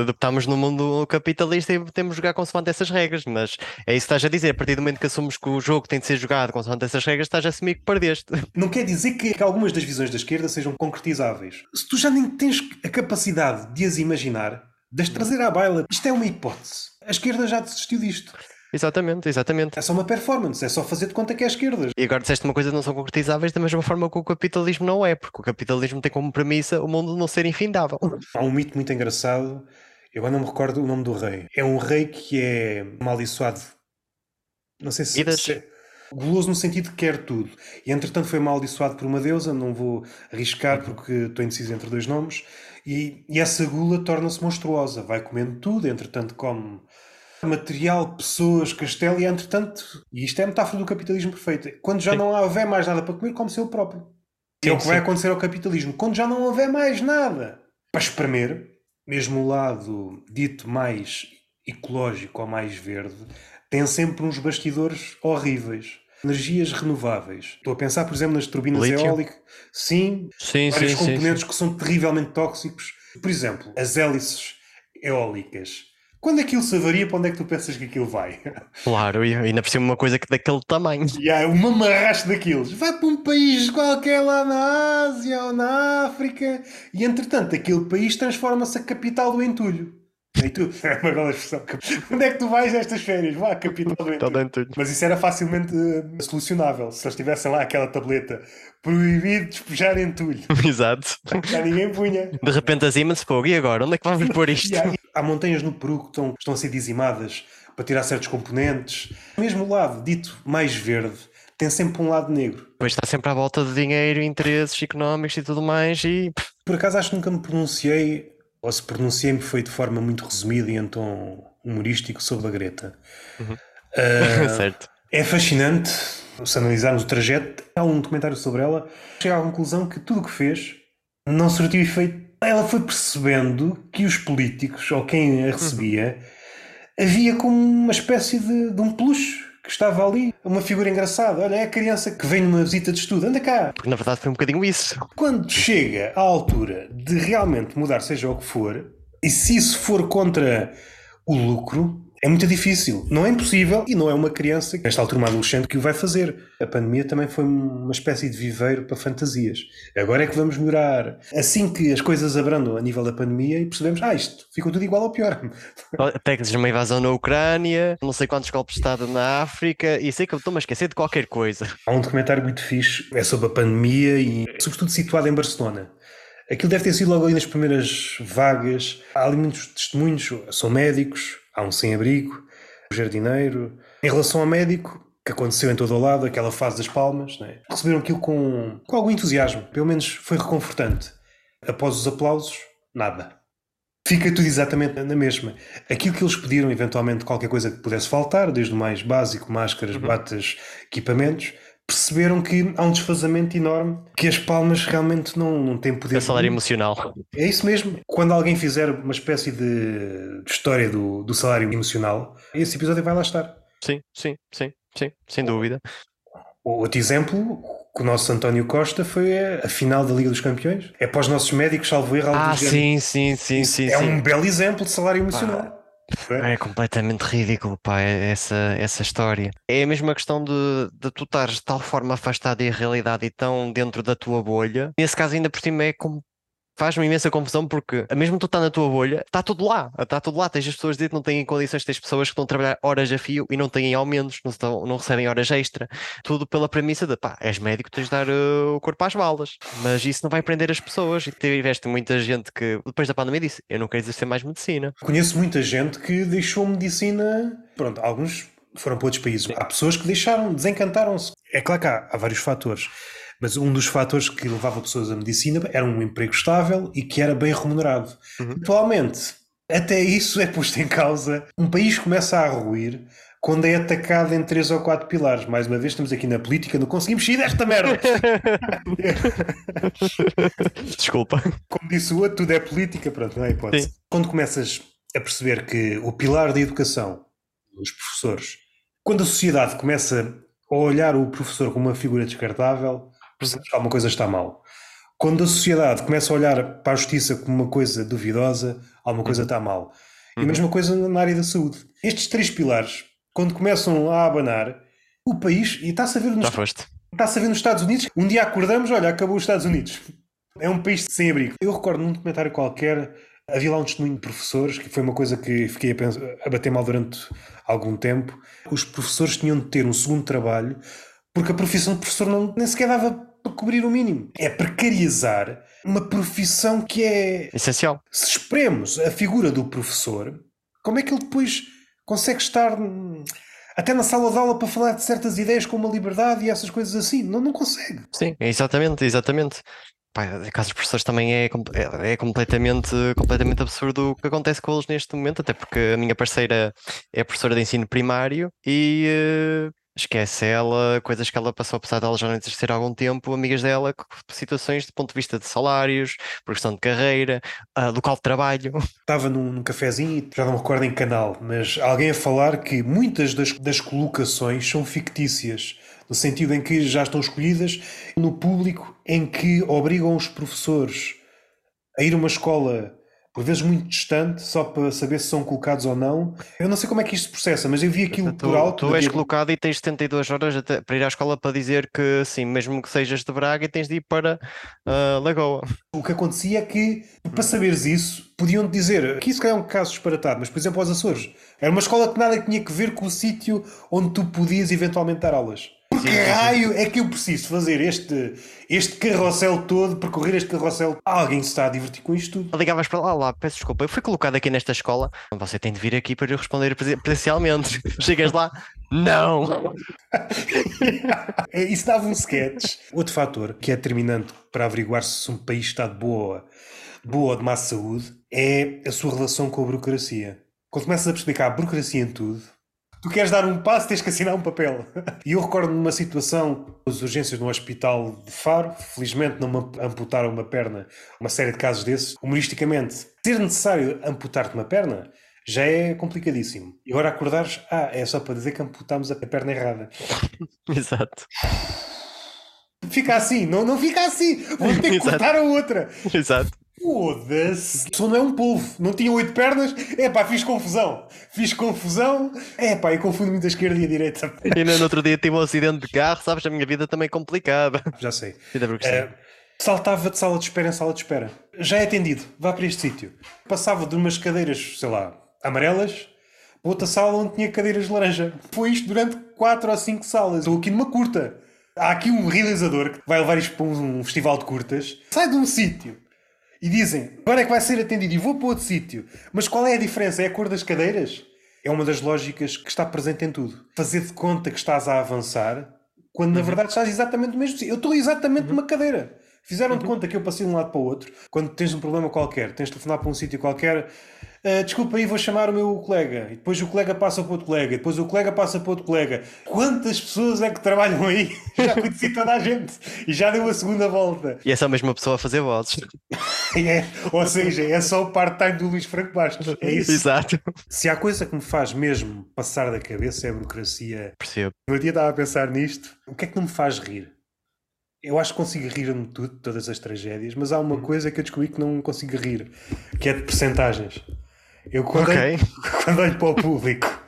de estamos no mundo capitalista e temos de jogar consoante essas regras, mas é isso que estás a dizer. A partir do momento que assumes que o jogo tem de ser jogado consoante essas regras, estás a assumir que perdeste. Não quer dizer que, algumas das visões da esquerda sejam concretizáveis. Se tu já nem tens a capacidade de as imaginar, de as trazer à baila, isto é uma hipótese. A esquerda já desistiu disto. Exatamente, exatamente. É só uma performance, é só fazer de conta que é a esquerda. E agora disseste uma coisa não são concretizáveis da mesma forma que o capitalismo não é, porque o capitalismo tem como premissa o mundo não ser infindável. Há um mito muito engraçado, eu agora não me recordo o nome do rei. É um rei que é amaldiçoado. Não sei se. se é guloso no sentido que quer tudo. E entretanto foi amaldiçoado por uma deusa, não vou arriscar porque estou indeciso entre dois nomes. E, e essa gula torna-se monstruosa, vai comendo tudo, entretanto come material, pessoas, castelo, e entretanto, e isto é a metáfora do capitalismo perfeito, quando já Sim. não houver mais nada para comer, come-se ele próprio. Sim, é o que vai acontecer ao capitalismo. Quando já não houver mais nada para espremer, mesmo o lado dito mais ecológico ou mais verde, tem sempre uns bastidores horríveis. Energias renováveis. Estou a pensar, por exemplo, nas turbinas Lítio. eólicas. Sim, sim vários sim, componentes sim, que são terrivelmente tóxicos. Por exemplo, as hélices eólicas quando aquilo se avaria, para onde é que tu pensas que aquilo vai? Claro, e ainda por cima uma coisa que daquele tamanho. E há uma marraste daqueles. Vai para um país qualquer lá na Ásia ou na África e entretanto aquele país transforma-se a capital do entulho. E tu, é uma bela expressão. Onde é que tu vais estas férias? Vá capital do entulho. Mas isso era facilmente uh, solucionável. Se eles tivessem lá aquela tableta proibido despejar entulho. Exato. Já ninguém punha. De repente acima-se fogo. E agora? Onde é que vamos pôr isto? há montanhas no Peru que estão, estão a ser dizimadas para tirar certos componentes. Mesmo o lado dito mais verde tem sempre um lado negro. Pois está sempre à volta de dinheiro, interesses económicos e tudo mais e... Por acaso acho que nunca me pronunciei, ou se pronunciei-me foi de forma muito resumida e em tom humorístico sobre a Greta. Uhum. Uh, certo. É fascinante se analisarmos o trajeto. Há um documentário sobre ela. Chega à conclusão que tudo o que fez não surtiu efeito ela foi percebendo que os políticos, ou quem a recebia, havia como uma espécie de, de um peluche que estava ali, uma figura engraçada. Olha, é a criança que vem numa visita de estudo, anda cá. Porque na verdade foi um bocadinho isso. Quando chega à altura de realmente mudar, seja o que for, e se isso for contra o lucro, é muito difícil. Não é impossível e não é uma criança, nesta altura uma adolescente, que o vai fazer. A pandemia também foi uma espécie de viveiro para fantasias. Agora é que vamos melhorar. Assim que as coisas abrandam a nível da pandemia e percebemos, ah, isto ficou tudo igual ao pior. Pegas uma invasão na Ucrânia, não sei quantos golpes de Estado na África e sei que eu estou-me a esquecer de qualquer coisa. Há um documentário muito fixe, é sobre a pandemia e sobretudo situado em Barcelona. Aquilo deve ter sido logo ali nas primeiras vagas. Há ali muitos testemunhos, são médicos, há um sem-abrigo, um jardineiro. Em relação ao médico, que aconteceu em todo o lado, aquela fase das palmas, né? receberam aquilo com, com algum entusiasmo, pelo menos foi reconfortante. Após os aplausos, nada. Fica tudo exatamente na mesma. Aquilo que eles pediram, eventualmente, qualquer coisa que pudesse faltar, desde o mais básico, máscaras, uhum. batas, equipamentos, perceberam que há um desfazamento enorme, que as palmas realmente não, não têm poder. É salário emocional. É isso mesmo. Quando alguém fizer uma espécie de, história do, do salário emocional, esse episódio vai lá estar. Sim, sim, sim, sim, sem dúvida. Outro exemplo, que o nosso António Costa foi a, final da Liga dos Campeões. É para os nossos médicos, salvo erro. Ah, sim, sim, sim, sim. É sim. um belo exemplo de salário emocional. É completamente ridículo, pá, essa, essa história. É a mesma questão de, de tu estares de tal forma afastado da realidade e tão dentro da tua bolha. Nesse caso, ainda por cima, é como faz-me imensa confusão porque mesmo tu está na tua bolha, está tudo lá, está tudo lá. Tens as pessoas de que não têm condições, tens pessoas que estão a trabalhar horas a fio e não têm aumentos, não, estão, não recebem horas extra. Tudo pela premissa de pá, és médico, tens de dar uh, o corpo às balas. Mas isso não vai prender as pessoas. E tiveste muita gente que depois da pandemia disse: Eu não quero exercer mais medicina. Conheço muita gente que deixou medicina. Pronto, alguns foram para outros países. Há pessoas que deixaram, desencantaram-se. É claro que há, há vários fatores. Mas um dos fatores que levava pessoas à medicina era um emprego estável e que era bem remunerado. Uhum. Atualmente, até isso é posto em causa. Um país começa a ruir quando é atacado em três ou quatro pilares. Mais uma vez, estamos aqui na política, não conseguimos sair desta merda. Desculpa. Como disse o outro, tudo é política, pronto, não é hipótese. Sim. Quando começas a perceber que o pilar da educação, os professores, quando a sociedade começa a olhar o professor como uma figura descartável, percebes que alguma coisa está mal. Quando a sociedade começa a olhar para a justiça como uma coisa duvidosa, alguma coisa uhum. está mal. E a uhum. mesma coisa na área da saúde. Estes três pilares, quando começam a abanar, o país, e está-se a ver nos, está-se a ver nos Estados Unidos, um dia acordamos, olha, acabou os Estados Unidos. É um país sem abrigo. Eu recordo num documentário qualquer, havia lá um testemunho de professores, que foi uma coisa que fiquei a, pensar, a bater mal durante algum tempo. Os professores tinham de ter um segundo trabalho porque a profissão de professor não, nem sequer dava para cobrir o mínimo. É precarizar uma profissão que é essencial. Se esperemos a figura do professor, como é que ele depois consegue estar até na sala de aula para falar de certas ideias como a liberdade e essas coisas assim? Não, não consegue. Sim, exatamente, exatamente. Pá, caso dos professores também é, é, é, completamente, completamente absurdo o que acontece com eles neste momento, até porque a minha parceira é professora de ensino primário e uh, Esquece ela, coisas que ela passou, apesar dela já não exercer há algum tempo, amigas dela, situações do ponto de vista de salários, progressão de carreira, uh, local de trabalho. Estava num, num cafezinho, já não me recordo em canal, mas alguém a falar que muitas das, das colocações são fictícias, no sentido em que já estão escolhidas no público em que obrigam os professores a ir a uma escola por vezes muito distante, só para saber se são colocados ou não. Eu não sei como é que isto se processa, mas eu vi aquilo tu, por alto. Tu és colocado e tens 72 horas para ir à escola para dizer que sim, mesmo que sejas de Braga, tens de ir para uh, Lagoa. O que acontecia é que, para saberes isso, podiam-te dizer, que isso é um caso disparatado, mas por exemplo aos Açores, era uma escola que nada tinha que ver com o sítio onde tu podias eventualmente dar aulas. Por que raio é que eu preciso fazer este, este carrossel todo, percorrer este carrossel? Alguém se está a divertir com isto tudo. Ligavas para lá, lá, peço desculpa, eu fui colocado aqui nesta escola. Você tem de vir aqui para eu responder presencialmente. Chegas lá, não! É, isso dava um sketch. Outro fator que é determinante para averiguar se um país está de boa, boa ou de má saúde é a sua relação com a burocracia. Quando começas a perceber que há burocracia em tudo, tu queres dar um passo, tens que assinar um papel. E eu recordo numa situação, as urgências no hospital de Faro, felizmente não me amputaram uma perna, uma série de casos desses. Humoristicamente, ser necessário amputar-te uma perna já é complicadíssimo. E agora acordares, ah, é só para dizer que amputámos a perna errada. Exato. Fica assim, não, não fica assim. Vou ter que cortar a outra. Exato. Foda-se. Só não é um polvo. Não tinha oito pernas. É pá, fiz confusão. Fiz confusão. É pá, eu confundo muito a esquerda e a direita. E no outro dia tive um acidente de carro, sabes? A minha vida também é complicada. Já sei. Uh, saltava de sala de espera em sala de espera. Já é atendido. Vá para este sítio. Passava de umas cadeiras, sei lá, amarelas para outra sala onde tinha cadeiras de laranja. Foi isto durante quatro ou cinco salas. Estou aqui numa curta. Há aqui um realizador que vai levar isto para um festival de curtas. Sai de um sítio e dizem agora é que vai ser atendido e vou para outro sítio. Mas qual é a diferença? É a cor das cadeiras? É uma das lógicas que está presente em tudo. Fazer de conta que estás a avançar quando na uhum. verdade estás exatamente no mesmo sítio. Eu estou exatamente uhum. numa cadeira. Fizeram de conta que eu passei de um lado para o outro. Quando tens um problema qualquer, tens de telefonar para um sítio qualquer, Uh, desculpa aí, vou chamar o meu colega. E depois o colega passa para outro colega. E depois o colega passa para outro colega. Quantas pessoas é que trabalham aí? Já conheci toda a gente. E já deu a segunda volta. E é só a mesma pessoa a fazer vozes. é, ou seja, é só o part-time do Luís Franco Bastos. É isso. Exato. Se há coisa que me faz mesmo passar da cabeça é a burocracia. Percebo. No dia estava a pensar nisto. O que é que não me faz rir? Eu acho que consigo rir-me de tudo, todas as tragédias, mas há uma coisa que eu descobri que não consigo rir, que é de percentagens. Eu quando, okay. olho, quando olho para o público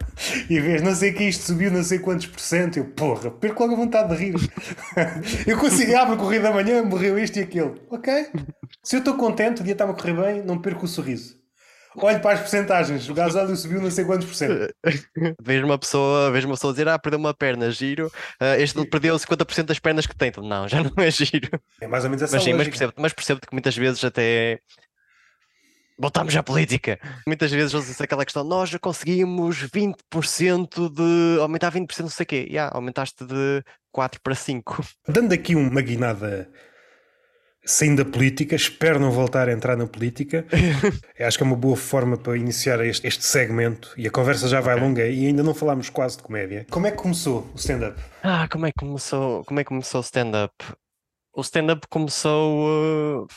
e vejo não sei que isto subiu não sei quantos por cento, eu porra, perco logo a vontade de rir. eu consigo, abro a corrida da manhã, morreu isto e aquilo. Ok? Se eu estou contente, o dia está-me a correr bem, não perco o sorriso. Olho para as porcentagens, o gasóleo subiu não sei quantos por cento. Vejo uma pessoa, vejo uma pessoa dizer, ah, perdeu uma perna, giro. Uh, este perdeu 50% das pernas que tem. Então, não, já não é giro. É mais ou menos essa mas, sim, mas percebo, mas percebo que muitas vezes até voltamos à política. Muitas vezes usa-se aquela questão, nós já conseguimos 20% de aumentar 20% não sei o quê. Já, yeah, aumentaste de 4 para 5. Dando aqui uma guinada saindo da política, espero não voltar a entrar na política. Acho que é uma boa forma para iniciar este, este segmento e a conversa já vai okay. longa e ainda não falámos quase de comédia. Como é que começou o stand-up? Ah, como é que começou, como é que começou o stand-up? O stand-up começou uh,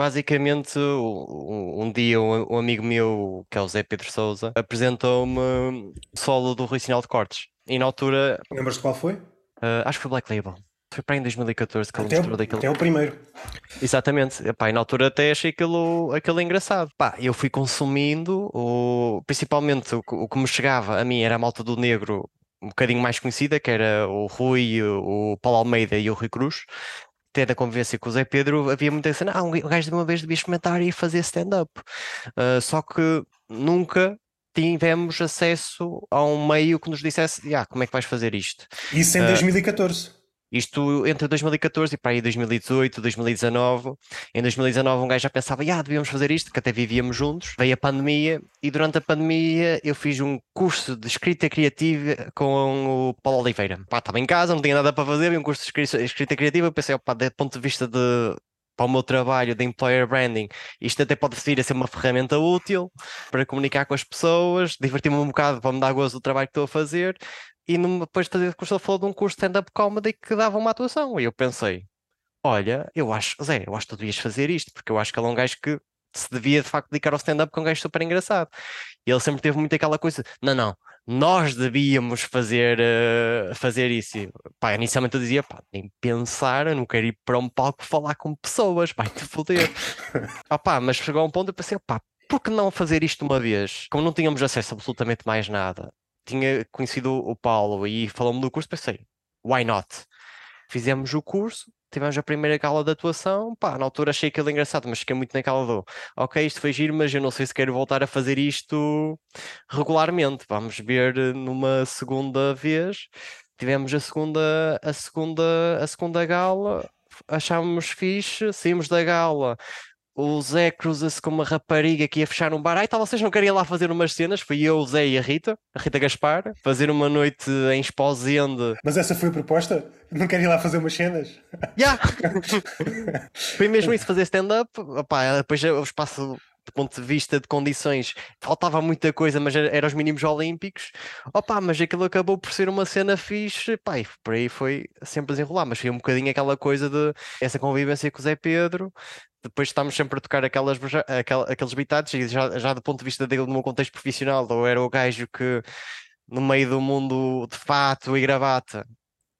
Basicamente, um, um dia um, um, amigo meu, que é o Zé Pedro Souza, apresentou-me o solo do Rui Sinal de Cortes. E na altura. Lembras de qual foi? Uh, acho que foi Black Label. Foi para em 2014 que ele até mostrou daquele. Até o primeiro. Exatamente. Epá, e na altura até achei aquilo, aquilo engraçado. Pá, eu fui consumindo, o... principalmente o, o que me chegava a mim era a malta do negro um bocadinho mais conhecida, que era o Rui, o Paulo Almeida e o Rui Cruz até da convivência com o Zé Pedro, havia muita cena, ah, um gajo de uma vez devia experimentar e fazer stand-up. Uh, só que nunca tivemos acesso a um meio que nos dissesse, ah, como é que vais fazer isto? Isso em uh, 2014. Isto entre 2014 e para aí 2018, 2019. Em 2019 um gajo já pensava, ah, devíamos fazer isto, que até vivíamos juntos. Veio a pandemia e durante a pandemia eu fiz um curso de escrita criativa com o Paulo Oliveira. Pá, estava em casa, não tinha nada para fazer, vi um curso de escrita criativa, eu pensei, opa, do ponto de vista de para o meu trabalho de employer branding, isto até pode vir a ser uma ferramenta útil para comunicar com as pessoas, divertir-me um bocado para me dar gozo do trabalho que estou a fazer. E depois de fazer curso, ele falou de um curso de stand-up comedy que dava uma atuação. E eu pensei: olha, eu acho, Zé, eu acho que tu devias fazer isto, porque eu acho que ele é um gajo que se devia de facto dedicar ao stand-up, que é um gajo super engraçado. E ele sempre teve muito aquela coisa: não, não, nós devíamos fazer, uh, fazer isso. E, pá, inicialmente eu dizia: pá, nem pensar, eu não quero ir para um palco falar com pessoas, vai-te foder. ah, pá, mas chegou a um ponto eu pensei: pá, por que não fazer isto uma vez? Como não tínhamos acesso a absolutamente mais nada, tinha conhecido o Paulo e falou-me do curso, pensei, why not? Fizemos o curso, tivemos a primeira gala de atuação, pá, na altura achei aquilo engraçado, mas fiquei muito naquela do, ok, isto foi giro, mas eu não sei se quero voltar a fazer isto regularmente, vamos ver numa segunda vez, tivemos a segunda, a segunda, a segunda gala, achámos fixe, saímos da gala, o Zé cruza-se com uma rapariga que ia fechar um bar. Ai, então vocês não queriam lá fazer umas cenas? Fui eu, o Zé e a Rita, a Rita Gaspar, fazer uma noite em Esposende. Mas essa foi a proposta? Não querem ir lá fazer umas cenas? Já! Yeah. foi mesmo isso, fazer stand-up. Depois o espaço do ponto de vista de condições, faltava muita coisa, mas era, era os mínimos olímpicos. Opa, mas aquilo acabou por ser uma cena fixe, pá, e por aí foi sempre desenrolar, mas foi um bocadinho aquela coisa de essa convivência com o Zé Pedro, depois estamos sempre a tocar aquelas, aquel, aqueles bitados, e já, já do ponto de vista dele, no meu contexto profissional, ou era o gajo que no meio do mundo de fato e gravata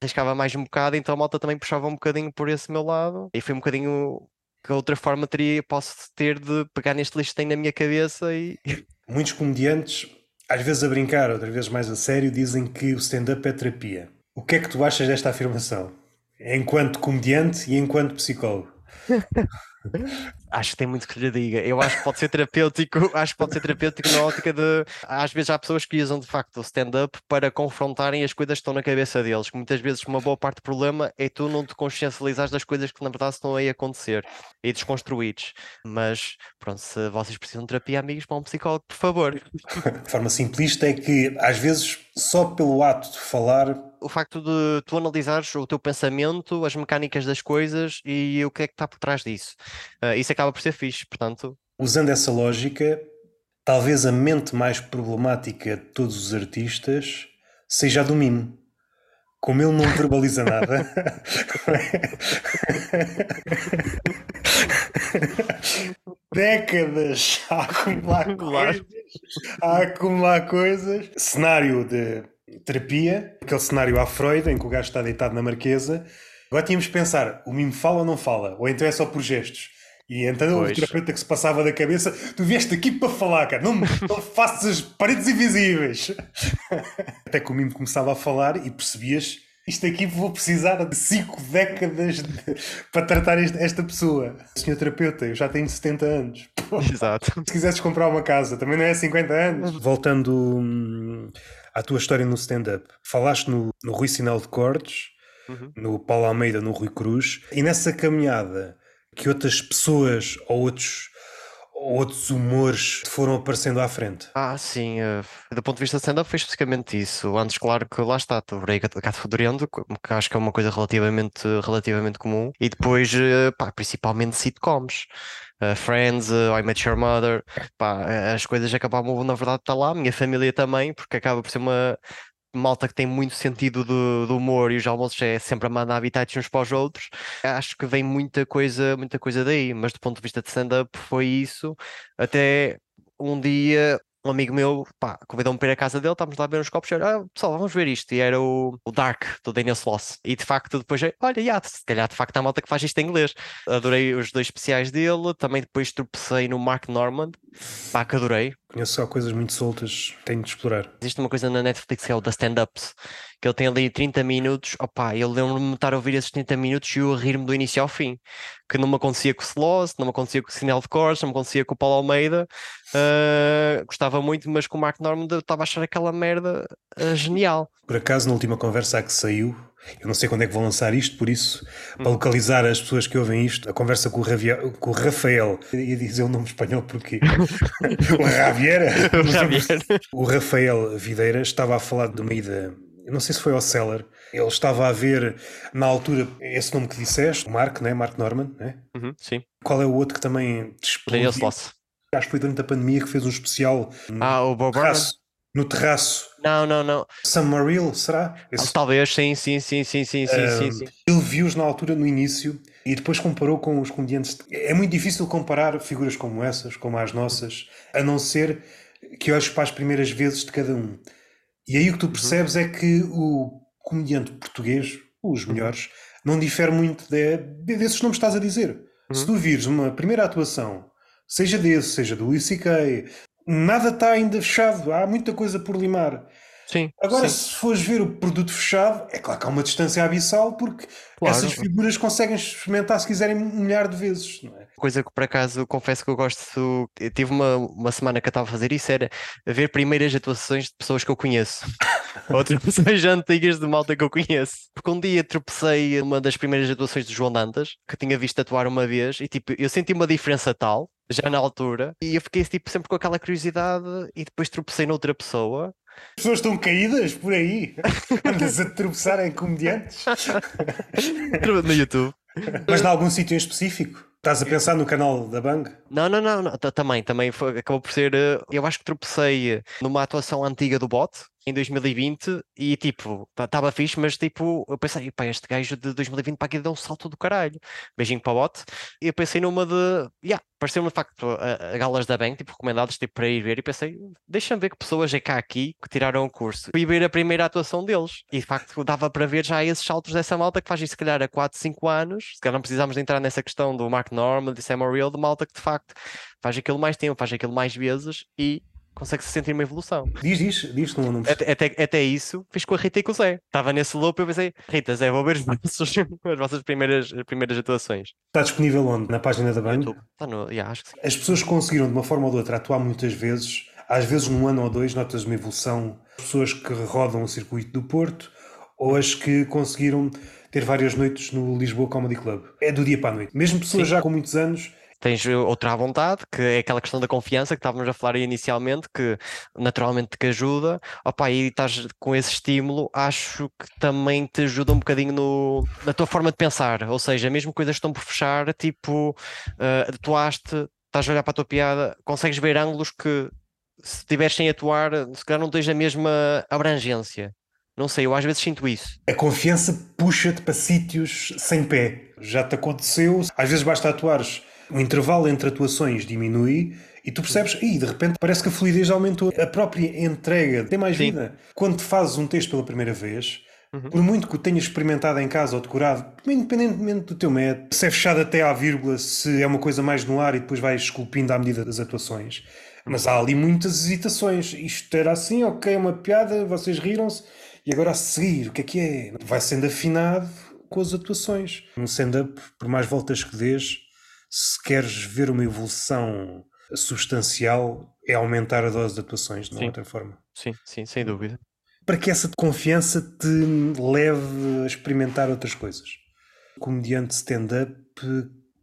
arriscava mais um bocado, então a malta também puxava um bocadinho por esse meu lado, e foi um bocadinho que outra forma teria, posso ter de pegar neste lixo que tenho na minha cabeça e. Muitos comediantes, às vezes a brincar, outras vezes mais a sério, dizem que o stand-up é terapia. O que é que tu achas desta afirmação? Enquanto comediante e enquanto psicólogo? Acho que tem muito que lhe diga. Eu acho que pode ser terapêutico, acho que pode ser terapêutico na ótica de. Às vezes há pessoas que usam de facto o stand-up para confrontarem as coisas que estão na cabeça deles. Que muitas vezes uma boa parte do problema é tu não te consciencializares das coisas que na verdade estão aí a acontecer e desconstruídos. Mas pronto, se vocês precisam de terapia, amigos, para um psicólogo, por favor. De forma simplista é que às vezes só pelo ato de falar o facto de tu analisares o teu pensamento, as mecânicas das coisas e o que é que está por trás disso. Uh, isso acaba por ser fixe, portanto. Usando essa lógica, talvez a mente mais problemática de todos os artistas seja a do mimo. Como ele não verbaliza nada. Décadas a acumular coisas. A acumular coisas. Cenário de terapia, aquele cenário à Freud, em que o gajo está deitado na marquesa. Agora tínhamos que pensar: o mimo fala ou não fala? Ou então é só por gestos? E então pois. o terapeuta que se passava da cabeça, tu vieste aqui para falar, cara, não, não faças as paredes invisíveis. Até que o Mimo começava a falar e percebias, isto aqui vou precisar de 5 décadas de, para tratar este, esta pessoa. Senhor terapeuta, eu já tenho 70 anos. Exato. Se quisesses comprar uma casa, também não é 50 anos. Voltando hum, à tua história no stand-up, falaste no, no Rui Sinal de Cortes, uhum. no Paulo Almeida, no Rui Cruz, e nessa caminhada que outras pessoas ou outros outros humores foram aparecendo à frente? Ah, sim. Uh, do ponto de vista stand-up foi especificamente isso. Antes, claro que lá está, adorei Gato Fedorento, que acho que é uma coisa relativamente, relativamente comum. E depois, uh, pá, principalmente sitcoms. Uh, Friends, uh, I Met Your Mother, pá, as coisas acabavam na verdade estar lá, a minha família também, porque acaba por ser uma, malta que tem muito sentido do, do, humor e os almoços é sempre a mandar habitats uns para os outros. Acho que vem muita coisa, muita coisa daí, mas do ponto de vista de stand-up foi isso. Até um dia um amigo meu, pá, convidou-me para ir à casa dele, estávamos lá a ver uns copos, e ah, pessoal, vamos ver isto, e era o, o Dark, do Daniel Sloss, e de facto depois, olha, yeah, se calhar de facto há malta que faz isto em inglês, adorei os dois especiais dele, também depois tropecei no Mark Normand, pá, que adorei. Conheço só coisas muito soltas, tenho de explorar. Existe uma coisa na Netflix que é o da stand-ups, que ele tem ali 30 minutos, opá, eu lembro-me de estar a ouvir esses 30 minutos e eu a rir-me do início ao fim, que não me acontecia com o Sloss, não me acontecia com o Sinal de Cores, não me acontecia com o Paulo Almeida, uh, gostava muito, mas com o Mark Norman estava a achar aquela merda uh, genial. Por acaso, na última conversa que saiu, eu não sei quando é que vão lançar isto, por isso, hum. para localizar as pessoas que ouvem isto, a conversa com o, com o Rafael, ia dizer o nome espanhol porque o Javier, o Rafael Videira estava a falar de uma ida eu não sei se foi ao Seller, ele estava a ver na altura esse nome que disseste, o Mark, né? Mark Norman, né? Uhum, sim. Qual é o outro que também Daniel Sloss. Acho que foi durante a pandemia que fez um especial ah, o Bob terraço, no terraço. Não, não, não. Sam Maril, será? Esse... Ah, talvez, sim, sim, sim, sim, sim, um, sim, sim. Ele viu-os na altura, no início, e depois comparou com os comediantes. É muito difícil comparar figuras como essas, como as nossas, a não ser que olhes para as primeiras vezes de cada um. E aí o que tu uhum. percebes uhum. é que o comediante português, os uhum. melhores, não difere muito de, de, desses nomes que estás a dizer. Uhum. Se tu vires uma primeira atuação, seja desse, seja do ICK, nada está ainda fechado, há muita coisa por limar. Sim, Agora, sim. se fores ver o produto fechado, é claro que há uma distância abissal, porque claro. essas figuras conseguem experimentar se quiserem um milhar de vezes. Não é? Coisa que por acaso confesso que eu gosto, eu tive uma, uma semana que eu estava a fazer isso, era ver primeiras atuações de pessoas que eu conheço. Ou atuações antigas de malta que eu conheço. Porque um dia tropecei uma das primeiras atuações do João Dantas, que tinha visto atuar uma vez, e tipo, eu senti uma diferença tal, já na altura, e eu fiquei tipo, sempre com aquela curiosidade, e depois tropecei noutra pessoa, as pessoas estão caídas por aí. Andas a tropeçar em comediantes. no YouTube. Mas em algum sítio em específico? Estás a pensar no canal da Bang? Não, não, não, não. também, também foi, acabou por ser. Eh, eu acho que tropecei numa atuação antiga do bot, em 2020 e tipo, estava fixe, mas tipo, eu pensei, pá, este gajo de 2020 para aqui deu um salto do caralho. Beijinho para o bot. E eu pensei numa de, yeah, pareceu-me de facto a, a, galas da Bank, tipo, recomendadas tipo, para ir ver. E pensei, deixa-me ver que pessoas é cá aqui que tiraram o curso. Fui ver a primeira atuação deles e de facto dava para ver já esses saltos dessa malta que faz isso, se calhar, há 4, 5 anos. Se calhar não precisávamos de entrar nessa questão do Mark Norman, de Sam Real, de malta que de facto faz aquilo mais tempo, faz aquilo mais vezes e consegue-se sentir uma evolução. Diz, diz, diz, não, não até, até, até isso fiz com a Rita e com o Zé. Estava nesse loop e eu pensei, Rita, Zé, vou ver as vossas, as vossas primeiras, primeiras atuações. Está disponível onde? Na página da banda? Está no, yeah, acho que sim. As pessoas conseguiram, de uma forma ou de outra, atuar muitas vezes, às vezes num ano ou dois, notas uma evolução. Pessoas que rodam o circuito do Porto ou as que conseguiram ter várias noites no Lisboa Comedy Club. É do dia para a noite. Mesmo pessoas sim. já com muitos anos tens outra à vontade, que é aquela questão da confiança que estávamos a falar inicialmente, que naturalmente te ajuda. Opa, e estás com esse estímulo, acho que também te ajuda um bocadinho no, na tua forma de pensar. Ou seja, mesmo coisas que estão por fechar, tipo, uh, atuaste, estás a olhar para a tua piada, consegues ver ângulos que se estiveres sem atuar, se calhar não tens a mesma abrangência. Não sei, eu às vezes sinto isso. A confiança puxa-te para sítios sem pé. Já te aconteceu. Às vezes basta atuares. O intervalo entre atuações diminui e tu percebes, e de repente parece que a fluidez aumentou. A própria entrega tem mais Sim. vida. Quando fazes um texto pela primeira vez, Uhum. Por muito que o tenhas experimentado em casa ou decorado, independentemente do teu método, se é fechado até à vírgula, se é uma coisa mais no ar e depois vais esculpindo à medida das atuações. Mas há ali muitas hesitações. Isto era assim, ok, é uma piada, vocês riram-se. E agora a seguir, o que é que é? Vai sendo afinado com as atuações. Um stand-up, por mais voltas que dês, se queres ver uma evolução substancial, é aumentar a dose de atuações, de uma outra forma. Sim, sim, sem dúvida. Para que essa confiança te leve a experimentar outras coisas. comediante stand-up,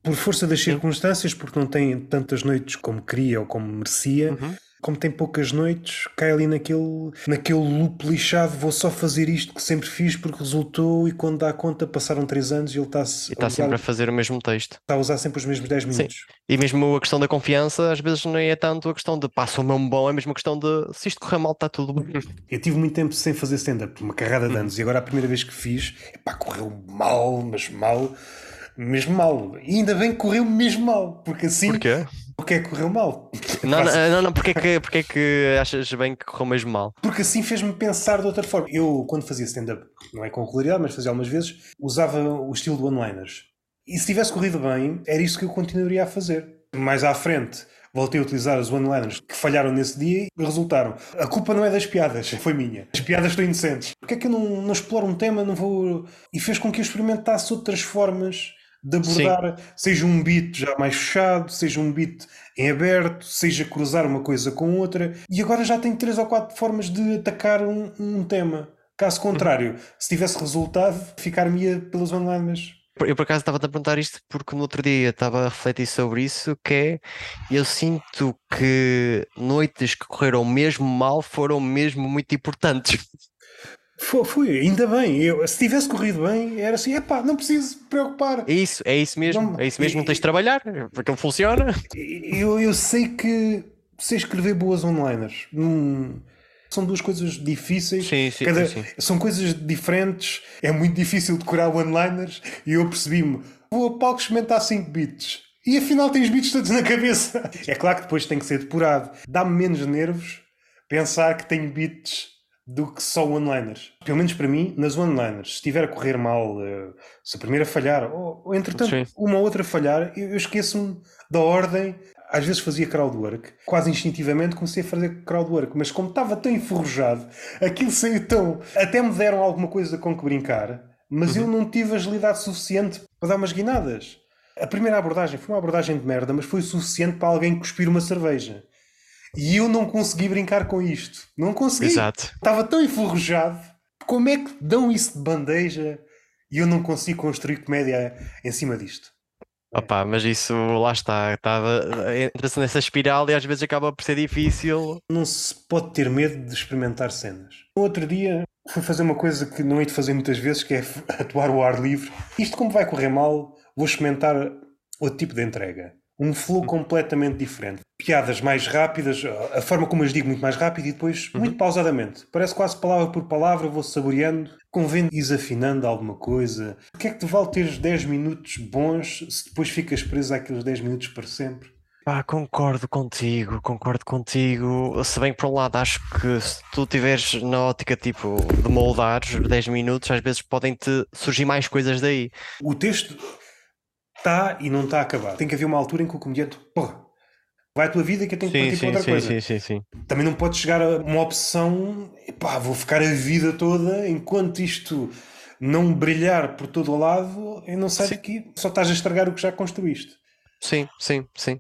por força das circunstâncias, porque não tem tantas noites como queria ou como merecia, uhum como tem poucas noites, cai ali naquele, naquele loop lixado, vou só fazer isto que sempre fiz porque resultou e quando dá conta passaram 3 anos e ele está-se... E está sempre a fazer o mesmo texto. Está a usar sempre os mesmos 10 minutos. Sim. E mesmo a questão da confiança, às vezes não é tanto a questão de passa o mesmo bom, é mesmo a questão de se isto correr mal está tudo bem. Eu tive muito tempo sem fazer stand-up, uma carrada de uhum. anos, e agora a primeira vez que fiz, epá, correu mal, mas mal mesmo mal. E ainda bem que correu mesmo mal, porque assim. Porquê? Porque é que correu mal. Não, não, não, não porque, é que, porque é que achas bem que correu mesmo mal? Porque assim fez-me pensar de outra forma. Eu, quando fazia stand-up, não é com regularidade, mas fazia algumas vezes, usava o estilo de one-liners. E se tivesse corrido bem, era isso que eu continuaria a fazer. Mais à frente, voltei a utilizar os one-liners que falharam nesse dia e resultaram. A culpa não é das piadas, foi minha. As piadas estão inocentes. Porquê é que eu não, não exploro um tema, não vou... E fez com que eu experimentasse outras formas de abordar, Sim. seja um beat já mais fechado, seja um beat em aberto, seja cruzar uma coisa com outra, e agora já tem três ou quatro formas de atacar um, um tema. Caso contrário, uhum. se tivesse resultado, ficar-me pelas online eu por acaso estava a perguntar isto porque no outro dia estava a refletir sobre isso, que é eu sinto que noites que correram mesmo mal foram mesmo muito importantes. Foi, foi, ainda bem. Eu, se tivesse corrido bem, era assim, epá, não preciso preocupar. É isso, é isso mesmo, não, é isso mesmo, não tens de trabalhar, porque ele funciona. Eu, eu sei que sei escrever boas onliners. São duas coisas difíceis. Sim, sim, Cada, sim, São coisas diferentes. É muito difícil decorar one-liners e eu percebi-me, vou a palco experimentar 5 bits. E afinal tens bits todos na cabeça. É claro que depois tem que ser depurado. Dá-me menos nervos pensar que tenho bits do que só one-liners. Pelo menos para mim, nas one-liners, se estiver a correr mal, eh, se a primeira falhar, ou, ou entretanto Sim. uma ou outra falhar, eu, eu esqueço-me da ordem. Às vezes fazia crowdwork, quase instintivamente comecei a fazer crowdwork, mas como estava tão enferrujado, aquilo saiu tão. Até me deram alguma coisa com que brincar, mas uhum. eu não tive agilidade suficiente para dar umas guinadas. A primeira abordagem foi uma abordagem de merda, mas foi suficiente para alguém cuspir uma cerveja. E eu não consegui brincar com isto. Não consegui. Exato. Estava tão enferrujado. Como é que dão isso de bandeja e eu não consigo construir comédia em cima disto? Opa, mas isso lá está, estava entra-se nessa espiral e às vezes acaba por ser difícil. Não se pode ter medo de experimentar cenas. No outro dia fui fazer uma coisa que não hei de fazer muitas vezes, que é atuar ao ar livre. Isto como vai correr mal, vou experimentar outro tipo de entrega um flow completamente diferente. Piadas mais rápidas, a forma como as digo muito mais rápido e depois uhum. muito pausadamente. Parece quase palavra por palavra, vou saboreando, convendo desafinando alguma coisa. O que é que te vale teres 10 minutos bons se depois ficas preso àqueles 10 minutos para sempre? Pá, concordo contigo, concordo contigo. Se bem que por um lado acho que se tu estiveres na ótica tipo de moldar 10 minutos, às vezes podem-te surgir mais coisas daí. O texto está e não está acabado. Tem que haver uma altura em que o comediante, porra, vai a tua vida que eu tenho que partir para outra sim, coisa. Sim, sim, sim. Também não pode chegar a uma opção, pá, vou ficar a vida toda enquanto isto não brilhar por todo o lado, eu não sei daqui, só estás a estragar o que já construíste. Sim, sim, sim.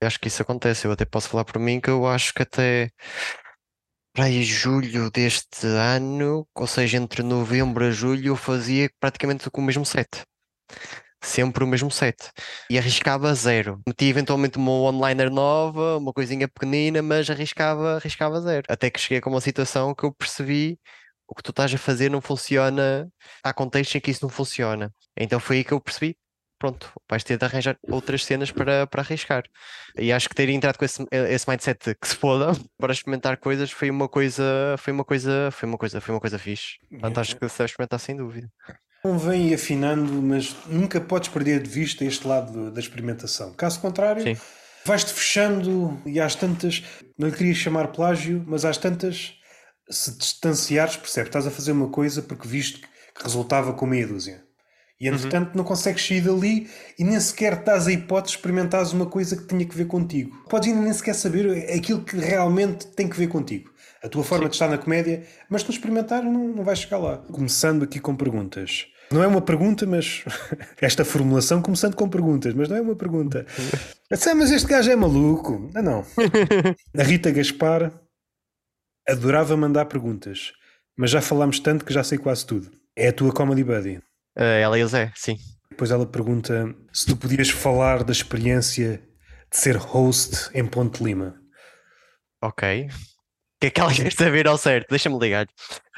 Eu acho que isso acontece. Eu até posso falar por mim que eu acho que até para aí julho deste ano, ou seja, entre novembro a julho, eu fazia praticamente com o mesmo set sempre o mesmo set. E arriscava zero. Meti eventualmente uma one-liner nova, uma coisinha pequenina, mas arriscava, arriscava zero. Até que cheguei com uma situação que eu percebi o que tu estás a fazer não funciona. Há contextos em que isso não funciona. Então foi aí que eu percebi. Pronto, vais ter de arranjar outras cenas para, para arriscar. E acho que ter entrado com esse, esse mindset que se foda para experimentar coisas foi uma coisa, foi uma coisa, foi uma coisa, foi uma coisa fixe. Portanto, acho que se experimentar sem dúvida. Não vem afinando, mas nunca podes perder de vista este lado da experimentação. Caso contrário, vais-te fechando e às tantas, não lhe queria chamar plágio, mas às tantas, se distanciares, percebes, estás a fazer uma coisa porque viste que resultava com meia dúzia. E uhum. entretanto uhum. não consegues sair dali e nem sequer estás a hipótese de experimentares uma coisa que tinha que ver contigo. Podes ainda nem sequer saber aquilo que realmente tem que ver contigo. A tua forma Sim. de estar na comédia, mas se não experimentar não, não vais chegar lá. Começando aqui com perguntas. Não é uma pergunta, mas esta formulação começando com perguntas, mas não é uma pergunta. Assim, mas este gajo é maluco. Não, não. A Rita Gaspar adorava mandar perguntas, mas já falámos tanto que já sei quase tudo. É a tua comedy buddy. Uh, ela e o Zé, sim. Depois ela pergunta se tu podias falar da experiência de ser host em Ponte Lima. Ok. O que é que ela quer saber ao certo? Deixa-me ligar.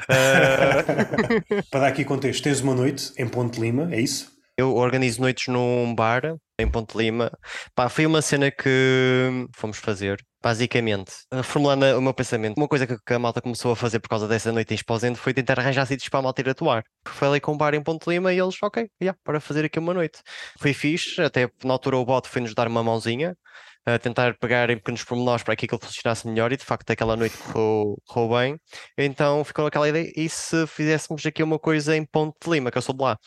Uh... Para dar aqui contexto, tens uma noite em Ponte Lima, é isso? Eu organizo noites num bar em Ponte Lima. Pá, foi uma cena que fomos fazer, basicamente, formulando o meu pensamento. Uma coisa que, a malta começou a fazer por causa dessa noite em Esposende foi tentar arranjar sítios para a malta ir atuar. Foi ali com um bar em Ponte Lima e eles, ok, yeah, para fazer aqui uma noite. Foi fixe, até na altura o bot foi-nos dar uma mãozinha a tentar pegar em pequenos pormenores para que aquilo funcionasse melhor e de facto aquela noite correu, correu bem. Então ficou aquela ideia, e se fizéssemos aqui uma coisa em Ponte de Lima, que eu sou de lá?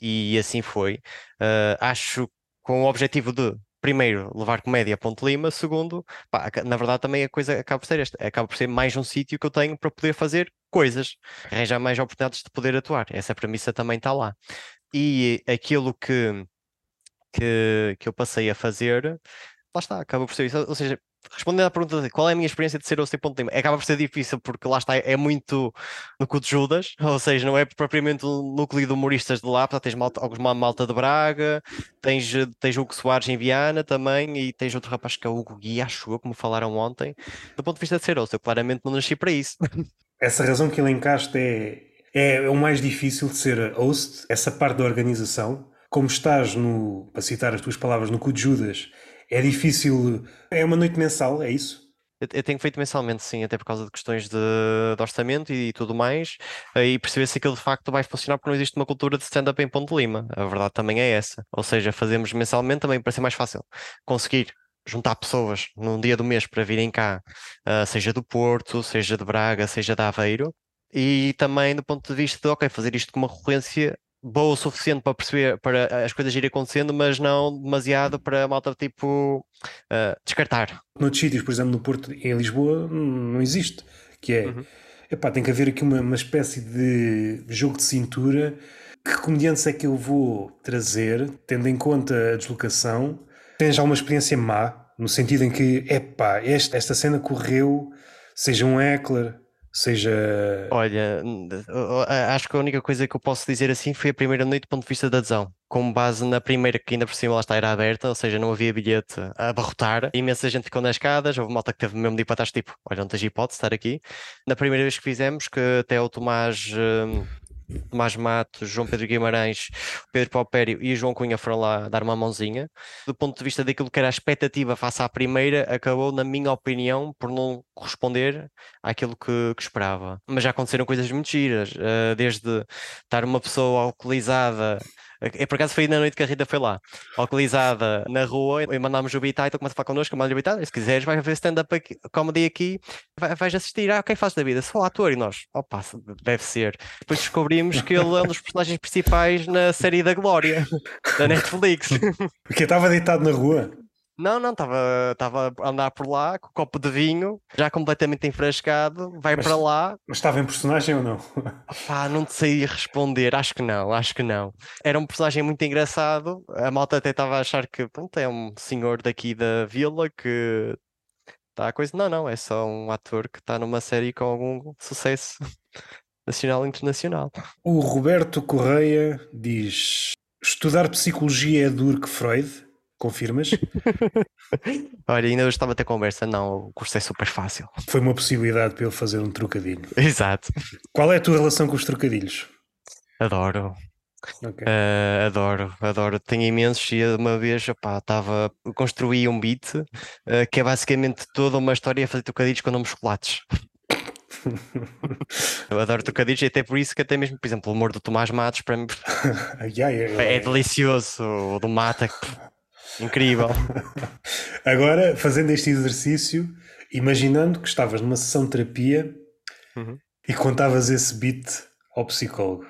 E assim foi. Uh, acho com o objetivo de primeiro, levar comédia a Ponte Lima, segundo, pá, na verdade também a coisa acaba por ser esta, acaba por ser mais um sítio que eu tenho para poder fazer coisas, arranjar mais oportunidades de poder atuar. Essa premissa também está lá. E aquilo que, que, que eu passei a fazer lá está, acaba por ser isso. Ou seja, respondendo à pergunta de qual é a minha experiência de ser host em ponto de acaba por ser difícil porque lá está, é muito no cu de Judas, ou seja, não é propriamente um núcleo de humoristas de lá, portanto, tens malta, alguma malta de Braga, tens, tens o Hugo Soares em Viana também, e tens outro rapaz que é o Hugo Gui, acho como falaram ontem. Do ponto de vista de ser host, eu claramente não nasci para isso. Essa razão que ele encaixa é, é o mais difícil de ser host, essa parte da organização. Como estás no, para citar as tuas palavras, no cu de Judas, é difícil. É uma noite mensal, é isso? Eu tenho feito mensalmente, sim, até por causa de questões de, de orçamento e, tudo mais, e perceber se aquilo de facto vai funcionar, porque não existe uma cultura de stand-up em Ponte Lima. A verdade também é essa. Ou seja, fazemos mensalmente também para ser mais fácil conseguir juntar pessoas num dia do mês para virem cá, uh, seja do Porto, seja de Braga, seja de Aveiro, e também do ponto de vista de, ok, fazer isto com uma recorrência boa o suficiente para perceber, para as coisas irem acontecendo, mas não demasiado para a malta tipo uh, descartar. Noutros sítios, por exemplo, no Porto, em Lisboa, não existe. Que é, uhum. epá, tem que haver aqui uma, uma espécie de jogo de cintura. Que comediantes é que eu vou trazer, tendo em conta a deslocação? Tens já uma experiência má, no sentido em que, epá, esta, esta cena correu, seja um heckler, seja. Olha, acho que a única coisa que eu posso dizer assim foi a primeira noite do ponto de vista da adesão. Com base na primeira, que ainda por cima lá está, era aberta, ou seja, não havia bilhete a abarrotar. Imensa gente ficou nas escadas, houve malta que teve mesmo de ir para trás, tipo, olha, não tens hipótese de estar aqui. Na primeira vez que fizemos, que até o Tomás. Hum, Tomás Matos, João Pedro Guimarães, Pedro Paupério e João Cunha foram lá dar uma mãozinha. Do ponto de vista daquilo que era a expectativa face à primeira, acabou, na minha opinião, por não corresponder àquilo que, que esperava. Mas já aconteceram coisas muito giras, uh, desde estar uma pessoa alcoolizada é, por acaso foi na noite que a Rita foi lá, localizada na rua, e mandámos o Bita, então começa a falar connosco, manda o Bita, se quiseres, vai ver stand-up comedy aqui, vai, vais assistir. Ah, quem faz da vida? Sou ator. E nós, opa, deve ser. Depois descobrimos que ele é um dos personagens principais na série da Glória, da Netflix. Porque estava deitado na rua? Não, não, estava a andar por lá com um copo de vinho, já completamente enfrascado, vai mas, para lá. Mas estava em personagem ou não? Pá, não te sei responder, acho que não, acho que não. Era um personagem muito engraçado, a malta até estava a achar que pronto, é um senhor daqui da vila que está a coisa. Não, não, é só um ator que está numa série com algum sucesso nacional e internacional. O Roberto Correia diz Estudar psicologia é duro que Freud? Confirmas? Olha, ainda hoje estava a ter conversa. Não, o curso é super fácil. Foi uma possibilidade para ele fazer um trocadilho. Exato. Qual é a tua relação com os trocadilhos? Adoro. Ok. Uh, adoro, adoro. Tenho imensos e uma vez, opá, estava, construí um beat uh, que é basicamente toda uma história a fazer trocadilhos com nomes chocolates. Eu adoro trocadilhos e até por isso que até mesmo, por exemplo, o humor do Tomás Matos para mim Ai, ai, ai, é delicioso, o do Mata, incrível. Agora, fazendo este exercício, imaginando que estavas numa sessão de terapia Uhum. e contavas esse beat ao psicólogo,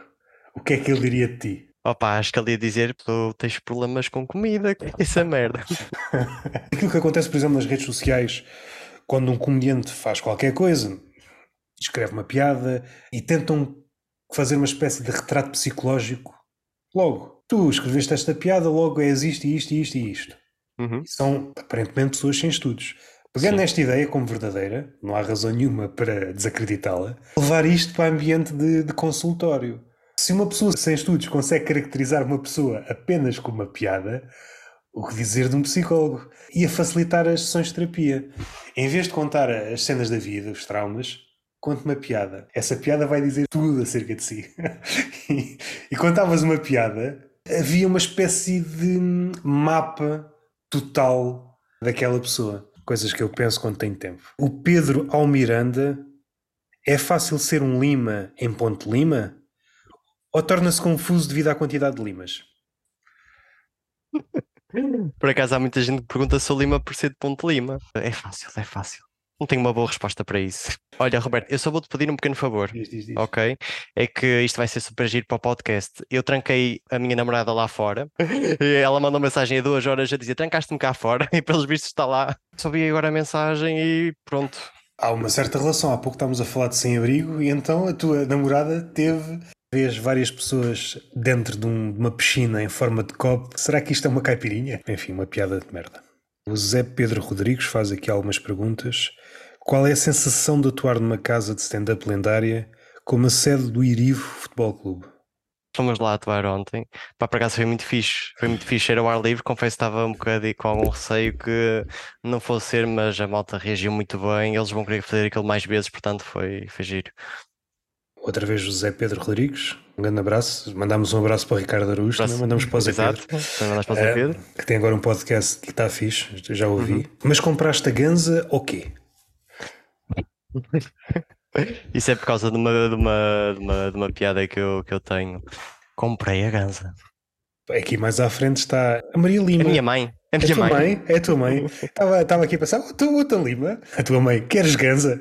o que é que ele diria de ti? Opa, acho que ele ia dizer que tu tens problemas com comida, que é essa merda. Aquilo que acontece, por exemplo, nas redes sociais, quando um comediante faz qualquer coisa, escreve uma piada e tentam fazer uma espécie de retrato psicológico. Logo, tu escreveste esta piada, logo és isto e isto e isto e isto. Uhum. E são aparentemente pessoas sem estudos. Pegando Sim. nesta ideia como verdadeira, não há razão nenhuma para desacreditá-la, levar isto para ambiente de, de consultório. Se uma pessoa sem estudos consegue caracterizar uma pessoa apenas com uma piada, o que dizer de um psicólogo? Ia facilitar as sessões de terapia. Em vez de contar as cenas da vida, os traumas, conte uma piada. Essa piada vai dizer tudo acerca de si. e, e contavas uma piada, havia uma espécie de mapa total daquela pessoa. Coisas que eu penso quando tenho tempo. O Pedro Almiranda é fácil ser um Lima em Ponte Lima? Ou torna-se confuso devido à quantidade de limas? Por acaso há muita gente que pergunta se o Lima por ser de Ponte Lima. É fácil, é fácil. Não tenho uma boa resposta para isso. Olha, Roberto, eu só vou-te pedir um pequeno favor. Diz, diz, diz. Ok? É que isto vai ser super giro para o podcast. Eu tranquei a minha namorada lá fora e ela mandou mensagem há duas horas a dizer: trancaste-me cá fora e pelos vistos está lá. Só vi agora a mensagem e pronto. Há uma certa relação. Há pouco estávamos a falar de sem-abrigo e então a tua namorada teve. Vês várias pessoas dentro de, um- de uma piscina em forma de copo. Será que isto é uma caipirinha? Enfim, uma piada de merda. O Zé Pedro Rodrigues faz aqui algumas perguntas. Qual é a sensação de atuar numa casa de stand-up lendária como a sede do Irivo Futebol Clube? Fomos lá atuar ontem. Pá, por acaso foi muito fixe. Foi muito fixe. Era o ar livre. Confesso que estava um bocado com algum receio que não fosse ser, mas a malta reagiu muito bem. Eles vão querer fazer aquilo mais vezes, portanto foi, foi giro. Outra vez o Zé Pedro Rodrigues. Um grande abraço. Mandámos um abraço para o Ricardo Araújo. Também mandamos para o Zé Exato. Pedro. Também para o Zé Eh, Pedro. que tem agora um podcast que está fixe, já ouvi. Mas compraste a ganza ou quê? Isso é por causa de uma, de uma, de uma, de uma piada que eu, que eu tenho. Comprei a ganza. Aqui mais à frente está a Maria A Lima. minha mãe. A É a minha tua mãe. mãe? É a tua mãe. Estava, estava aqui a pensar, oh, tu, outra Lima. A tua mãe, queres ganza?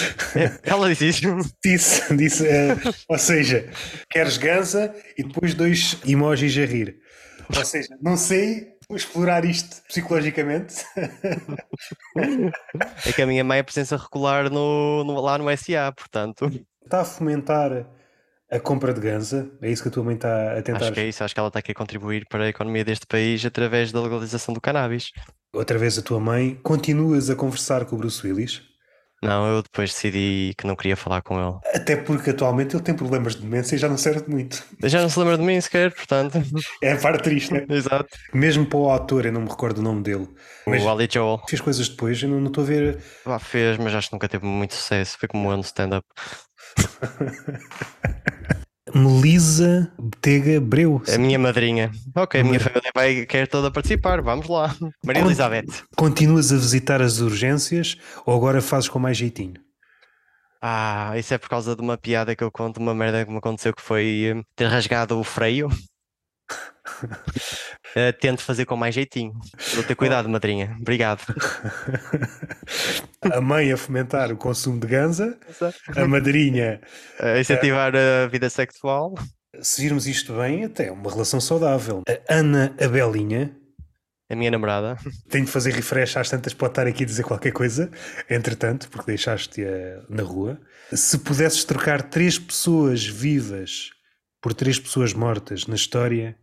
Ela disse isso. Disse, disse eh, ou seja, queres ganza e depois dois emojis a rir. Ou seja, não sei explorar isto psicologicamente. É que a minha mãe é presença regular no, no- lá no SA, portanto. Está a fomentar a compra de ganza? É isso que a tua mãe está a tentar? Acho que é isso. Acho que ela está aqui a contribuir para a economia deste país através da legalização do cannabis. Outra vez a tua mãe, continuas a conversar com o Bruce Willis? Não, eu depois decidi que não queria falar com ele. Até porque atualmente ele tem problemas de demência e já não serve de muito. Já não se lembra de mim sequer, portanto. É a parte triste, né? Exato. Mesmo para o autor, eu não me recordo o nome dele. Mas O Ali Joel. fez coisas depois, eu não estou a ver. Lá fez, mas acho que nunca teve muito sucesso. Foi como eu no stand-up. Melisa Betega Breu. A minha madrinha. Ok, a minha família vai querer toda participar. Vamos lá. Maria Con- Elizabeth. Continuas a visitar as urgências ou agora fazes com mais jeitinho? Ah, isso é por causa de uma piada que eu conto, uma merda que me aconteceu que foi eh, ter rasgado o freio. Eh, tento fazer com mais jeitinho. Vou ter cuidado, madrinha. Obrigado. A mãe a fomentar o consumo de ganza, a madrinha, Eh, incentivar a vida sexual. se virmos isto bem, até é uma relação saudável. A Ana Abelinha, A minha namorada. tenho de fazer refresh às tantas, pode estar aqui a dizer qualquer coisa, entretanto, porque deixaste-a na rua. Se pudesses trocar três pessoas vivas por três pessoas mortas na história,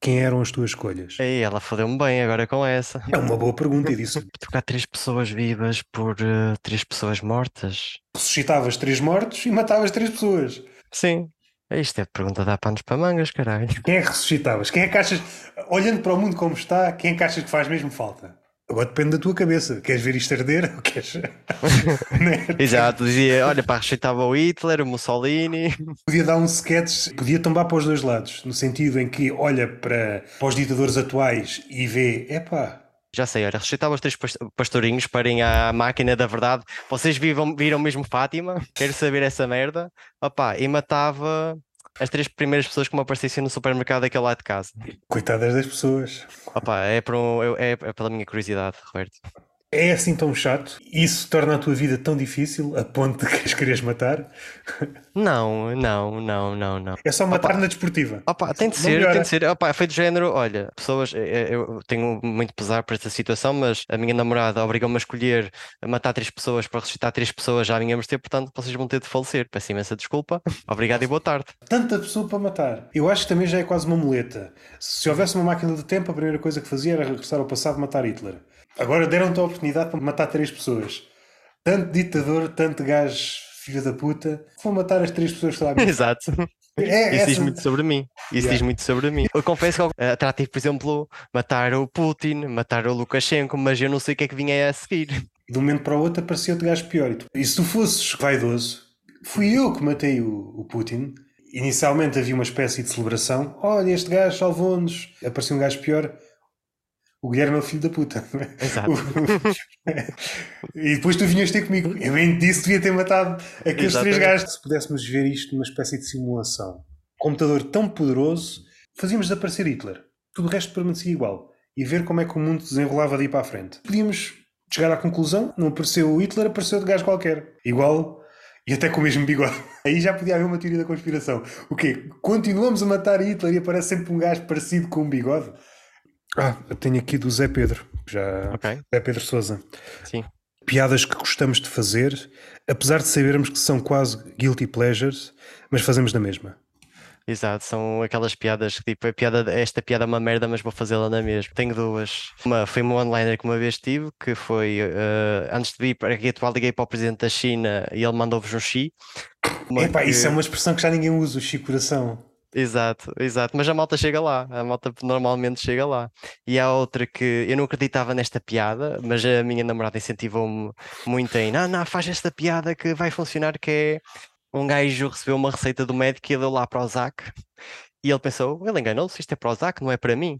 quem eram as tuas escolhas? Ei, ela fodeu-me bem agora com essa. É uma boa pergunta e disse: Trocar três pessoas vivas por eh, três pessoas mortas. ressuscitavas três mortos e matavas três pessoas. Sim, Isto é pergunta dá panos para mangas, caralho. Quem é que ressuscitavas? Quem é que achas, olhando para o mundo como está, quem é que achas que faz mesmo falta? Agora depende da tua cabeça. Queres ver isto arder ou queres. Né? Exato, dizia: olha, para ressuscitava o Hitler, o Mussolini. Podia dar um sketch, podia tombar para os dois lados, no sentido em que olha para, para os ditadores atuais e vê, epá, já sei, olha, ressuscitava os três pastorinhos para irem à máquina da verdade. Vocês viram, viram mesmo Fátima? Quero saber essa merda. Opa, e matava as três primeiras pessoas que me aparecessem no supermercado daquele lado de casa. Coitadas das pessoas. Opa, é, por um, é, é pela minha curiosidade, Roberto. É assim tão chato? Isso torna a tua vida tão difícil a ponto de que as querias matar? Não, não, não, não, não. É só matar opa, na desportiva. Opa, tem de ser, melhora. tem de ser. Opa, foi do género, olha, pessoas, eh, eh, eu tenho muito pesar por esta situação, mas a minha namorada obrigou-me a escolher a matar três pessoas para ressuscitar três pessoas já a minha mercê, portanto vocês vão ter de falecer. Peço imensa desculpa. Obrigado e boa tarde. Tanta pessoa para matar. Eu acho que também já é quase uma muleta. Se houvesse uma máquina de tempo, a primeira coisa que fazia era regressar ao passado e matar Hitler. Agora deram-te a oportunidade para matar três pessoas. Tanto ditador, tanto gajo filho da puta, vou matar as três pessoas que lá Exato. É, Isso essa... diz muito sobre mim. Isso yeah. diz muito sobre mim. Eu confesso que é atrativo, por exemplo, matar o Putin, matar o Lukashenko, mas eu não sei o que é que vinha a seguir. De um momento para o outro apareceu-te gajo pior. E se tu fosses vaidoso, fui eu que matei o, o Putin. Inicialmente havia uma espécie de celebração. Olha, este gajo salvou-nos. Apareceu um gajo pior o Guilherme é o filho da puta. Exato. e depois tu vinhas ter comigo. Eu bem disse que devia ter matado aqueles Exatamente. três gajos. Se pudéssemos ver isto numa espécie de simulação, computador tão poderoso, fazíamos desaparecer Hitler. Tudo o resto permanecia igual. E ver como é que o mundo desenrolava daí para a frente. Podíamos chegar à conclusão: não apareceu o Hitler, apareceu de gajo qualquer. Igual e até com o mesmo bigode. Aí já podia haver uma teoria da conspiração. O quê? Continuamos a matar Hitler e aparece sempre um gajo parecido com um bigode? Ah, tenho aqui do Zé Pedro, já okay. Zé Pedro Souza. Sim. Piadas que gostamos de fazer, apesar de sabermos que são quase guilty pleasures, mas fazemos na mesma. Exato, são aquelas piadas que tipo, a piada, esta piada é uma merda, mas vou fazê-la na mesma. Tenho duas. Uma foi uma online que uma vez tive, que foi uh, antes de vir para aqui atual, liguei para o presidente da China e ele mandou-vos um chi. Epá, que... isso é uma expressão que já ninguém usa, o chi coração. Exato, exato. Mas a malta chega lá, a malta normalmente chega lá. E há outra que eu não acreditava nesta piada, mas a minha namorada incentivou-me muito em não, não, faz esta piada que vai funcionar, que é um gajo recebeu uma receita do médico e deu lá para o Zac e ele pensou, ele enganou-se, isto é para o Zac, não é para mim.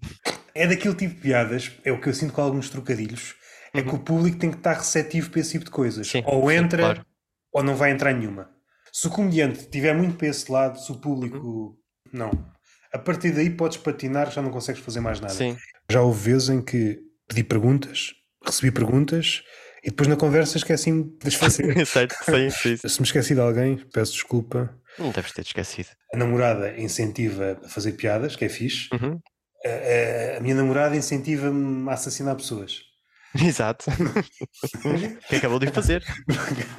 É daquele tipo de piadas, é o que eu sinto com alguns trocadilhos, é uhum. que o público tem que estar receptivo para esse tipo de coisas. Sim, ou entra, sim, claro. ou não vai entrar nenhuma. Se o comediante tiver muito para esse lado, se o público uhum não. A partir daí podes patinar, já não consegues fazer mais nada. Sim. Já houve vezes em que pedi perguntas, recebi perguntas e depois na conversa esqueci-me de fazer. certo, sim, sim. Se me esqueci de alguém, peço desculpa. Não deves ter esquecido. A namorada incentiva a fazer piadas, que é fixe. Uhum. A, a, a, minha namorada incentiva-me a assassinar pessoas. Exato. que acabou de fazer.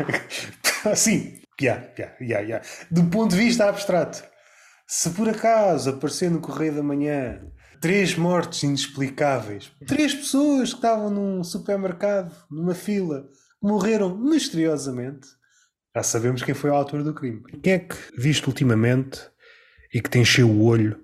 Sim, yeah, yeah, yeah, yeah. do ponto de vista abstrato. Se por acaso aparecer no Correio da Manhã três mortes inexplicáveis, três pessoas que estavam num supermercado, numa fila, morreram misteriosamente, já sabemos quem foi o autor do crime. Quem é que viste ultimamente e que te encheu o olho?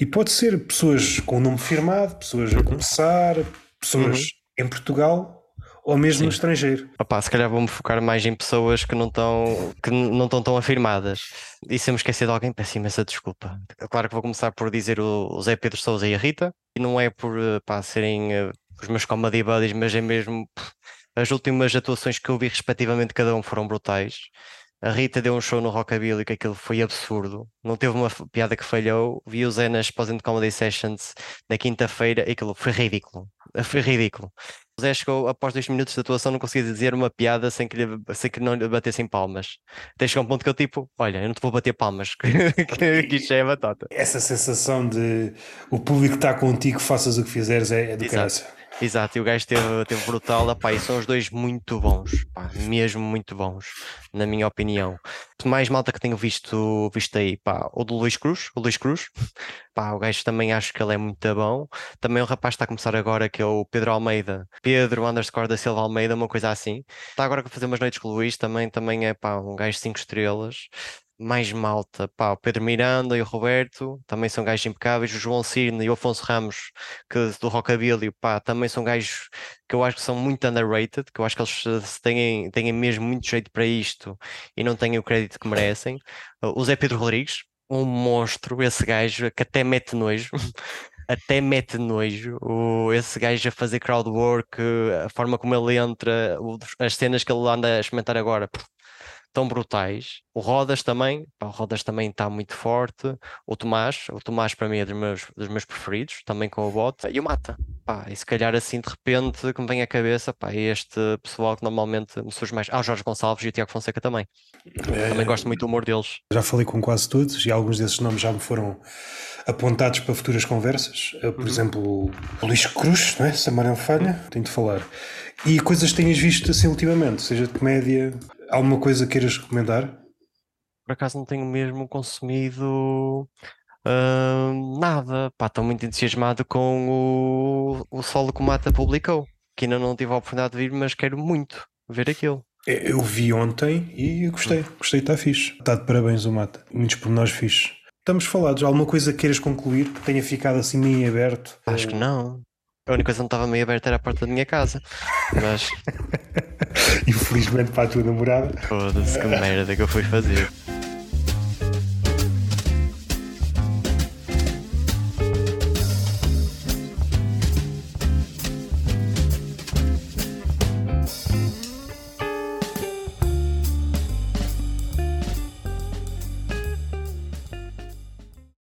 E pode ser pessoas com o nome firmado, pessoas a começar, pessoas uhum. em Portugal ou mesmo Sim. no estrangeiro. Opa, se calhar vou-me focar mais em pessoas que não estão que não estão tão afirmadas. E se eu me esquecer de alguém, peço imensa desculpa. Claro que vou começar por dizer o, Zé Pedro Souza e a Rita, e não é por eh, pá, serem uh, os meus comedy buddies, mas é mesmo as últimas atuações que eu vi respectivamente cada um foram brutais. A Rita deu um show no Rockabilly que aquilo foi absurdo. Não teve uma piada que falhou. Vi o Zé nas Posing Comedy Sessions na quinta-feira e aquilo foi ridículo. Foi ridículo. Zé chegou após dois minutos de atuação, não conseguia dizer uma piada sem que, lhe, sem que não lhe batessem palmas. Até chegou um ponto que eu tipo, olha, eu não te vou bater palmas, que, isto é batata. Essa sensação de o público está contigo, faças o que fizeres, é, é do Exato. Exato, e o gajo teve, teve brutal, epá, e são os dois muito bons, pá, mesmo muito bons, na minha opinião. Mais malta que tenho visto, visto aí, pá, o do Luís Cruz, o Luís Cruz, pá, o gajo também acho que ele é muito bom. Também o rapaz está a começar agora, que é o Pedro Almeida, Pedro underscore da Silva Almeida, uma coisa assim. Está agora a fazer umas noites com o Luís, também, também é pá, um gajo 5 estrelas mais malta, pá, o Pedro Miranda e o Roberto também são gajos impecáveis, o João Cirne e o Afonso Ramos, que do Rockabilly, pá, também são gajos que eu acho que são muito underrated, que eu acho que eles eh, têm, têm mesmo muito jeito para isto e não têm o crédito que merecem. O Zé Pedro Rodrigues, um monstro, esse gajo que até mete nojo. até mete nojo o, esse gajo a fazer crowd work, a forma como ele entra, as cenas que ele anda a experimentar agora, tão brutais. O Rodas também, pá, o Rodas também está muito forte. O Tomás, o Tomás para mim é dos meus, dos meus preferidos, também com o bot. E o Mata, pá, e se calhar assim de repente que me vem à cabeça, pá, é este pessoal que normalmente me surge mais. Ah, o Jorge Gonçalves e o Tiago Fonseca também. É... Também gosto muito do humor deles. Já falei com quase todos e alguns desses nomes já me foram apontados para futuras conversas. Por uhum. exemplo, o Luís Cruz, não é? Não falha, tenho de falar. E coisas que tenhas visto assim ultimamente, seja de comédia, alguma coisa queiras recomendar? Por acaso não tenho mesmo consumido uh, nada. Pá, estou muito entusiasmado com o, o solo que o Mata publicou, que ainda não tive a oportunidade de vir, mas quero muito ver aquilo. Eu vi ontem e gostei, gostei, está fixe. Está de parabéns o Mata. Muitos por nós fixe. Estamos falados. Alguma coisa queiras concluir que tenha ficado assim meio aberto? Acho que não. A única coisa que não estava meio aberta era a porta da minha casa. Mas. Infelizmente para a tua namorada. Foda-se, que merda que eu fui fazer.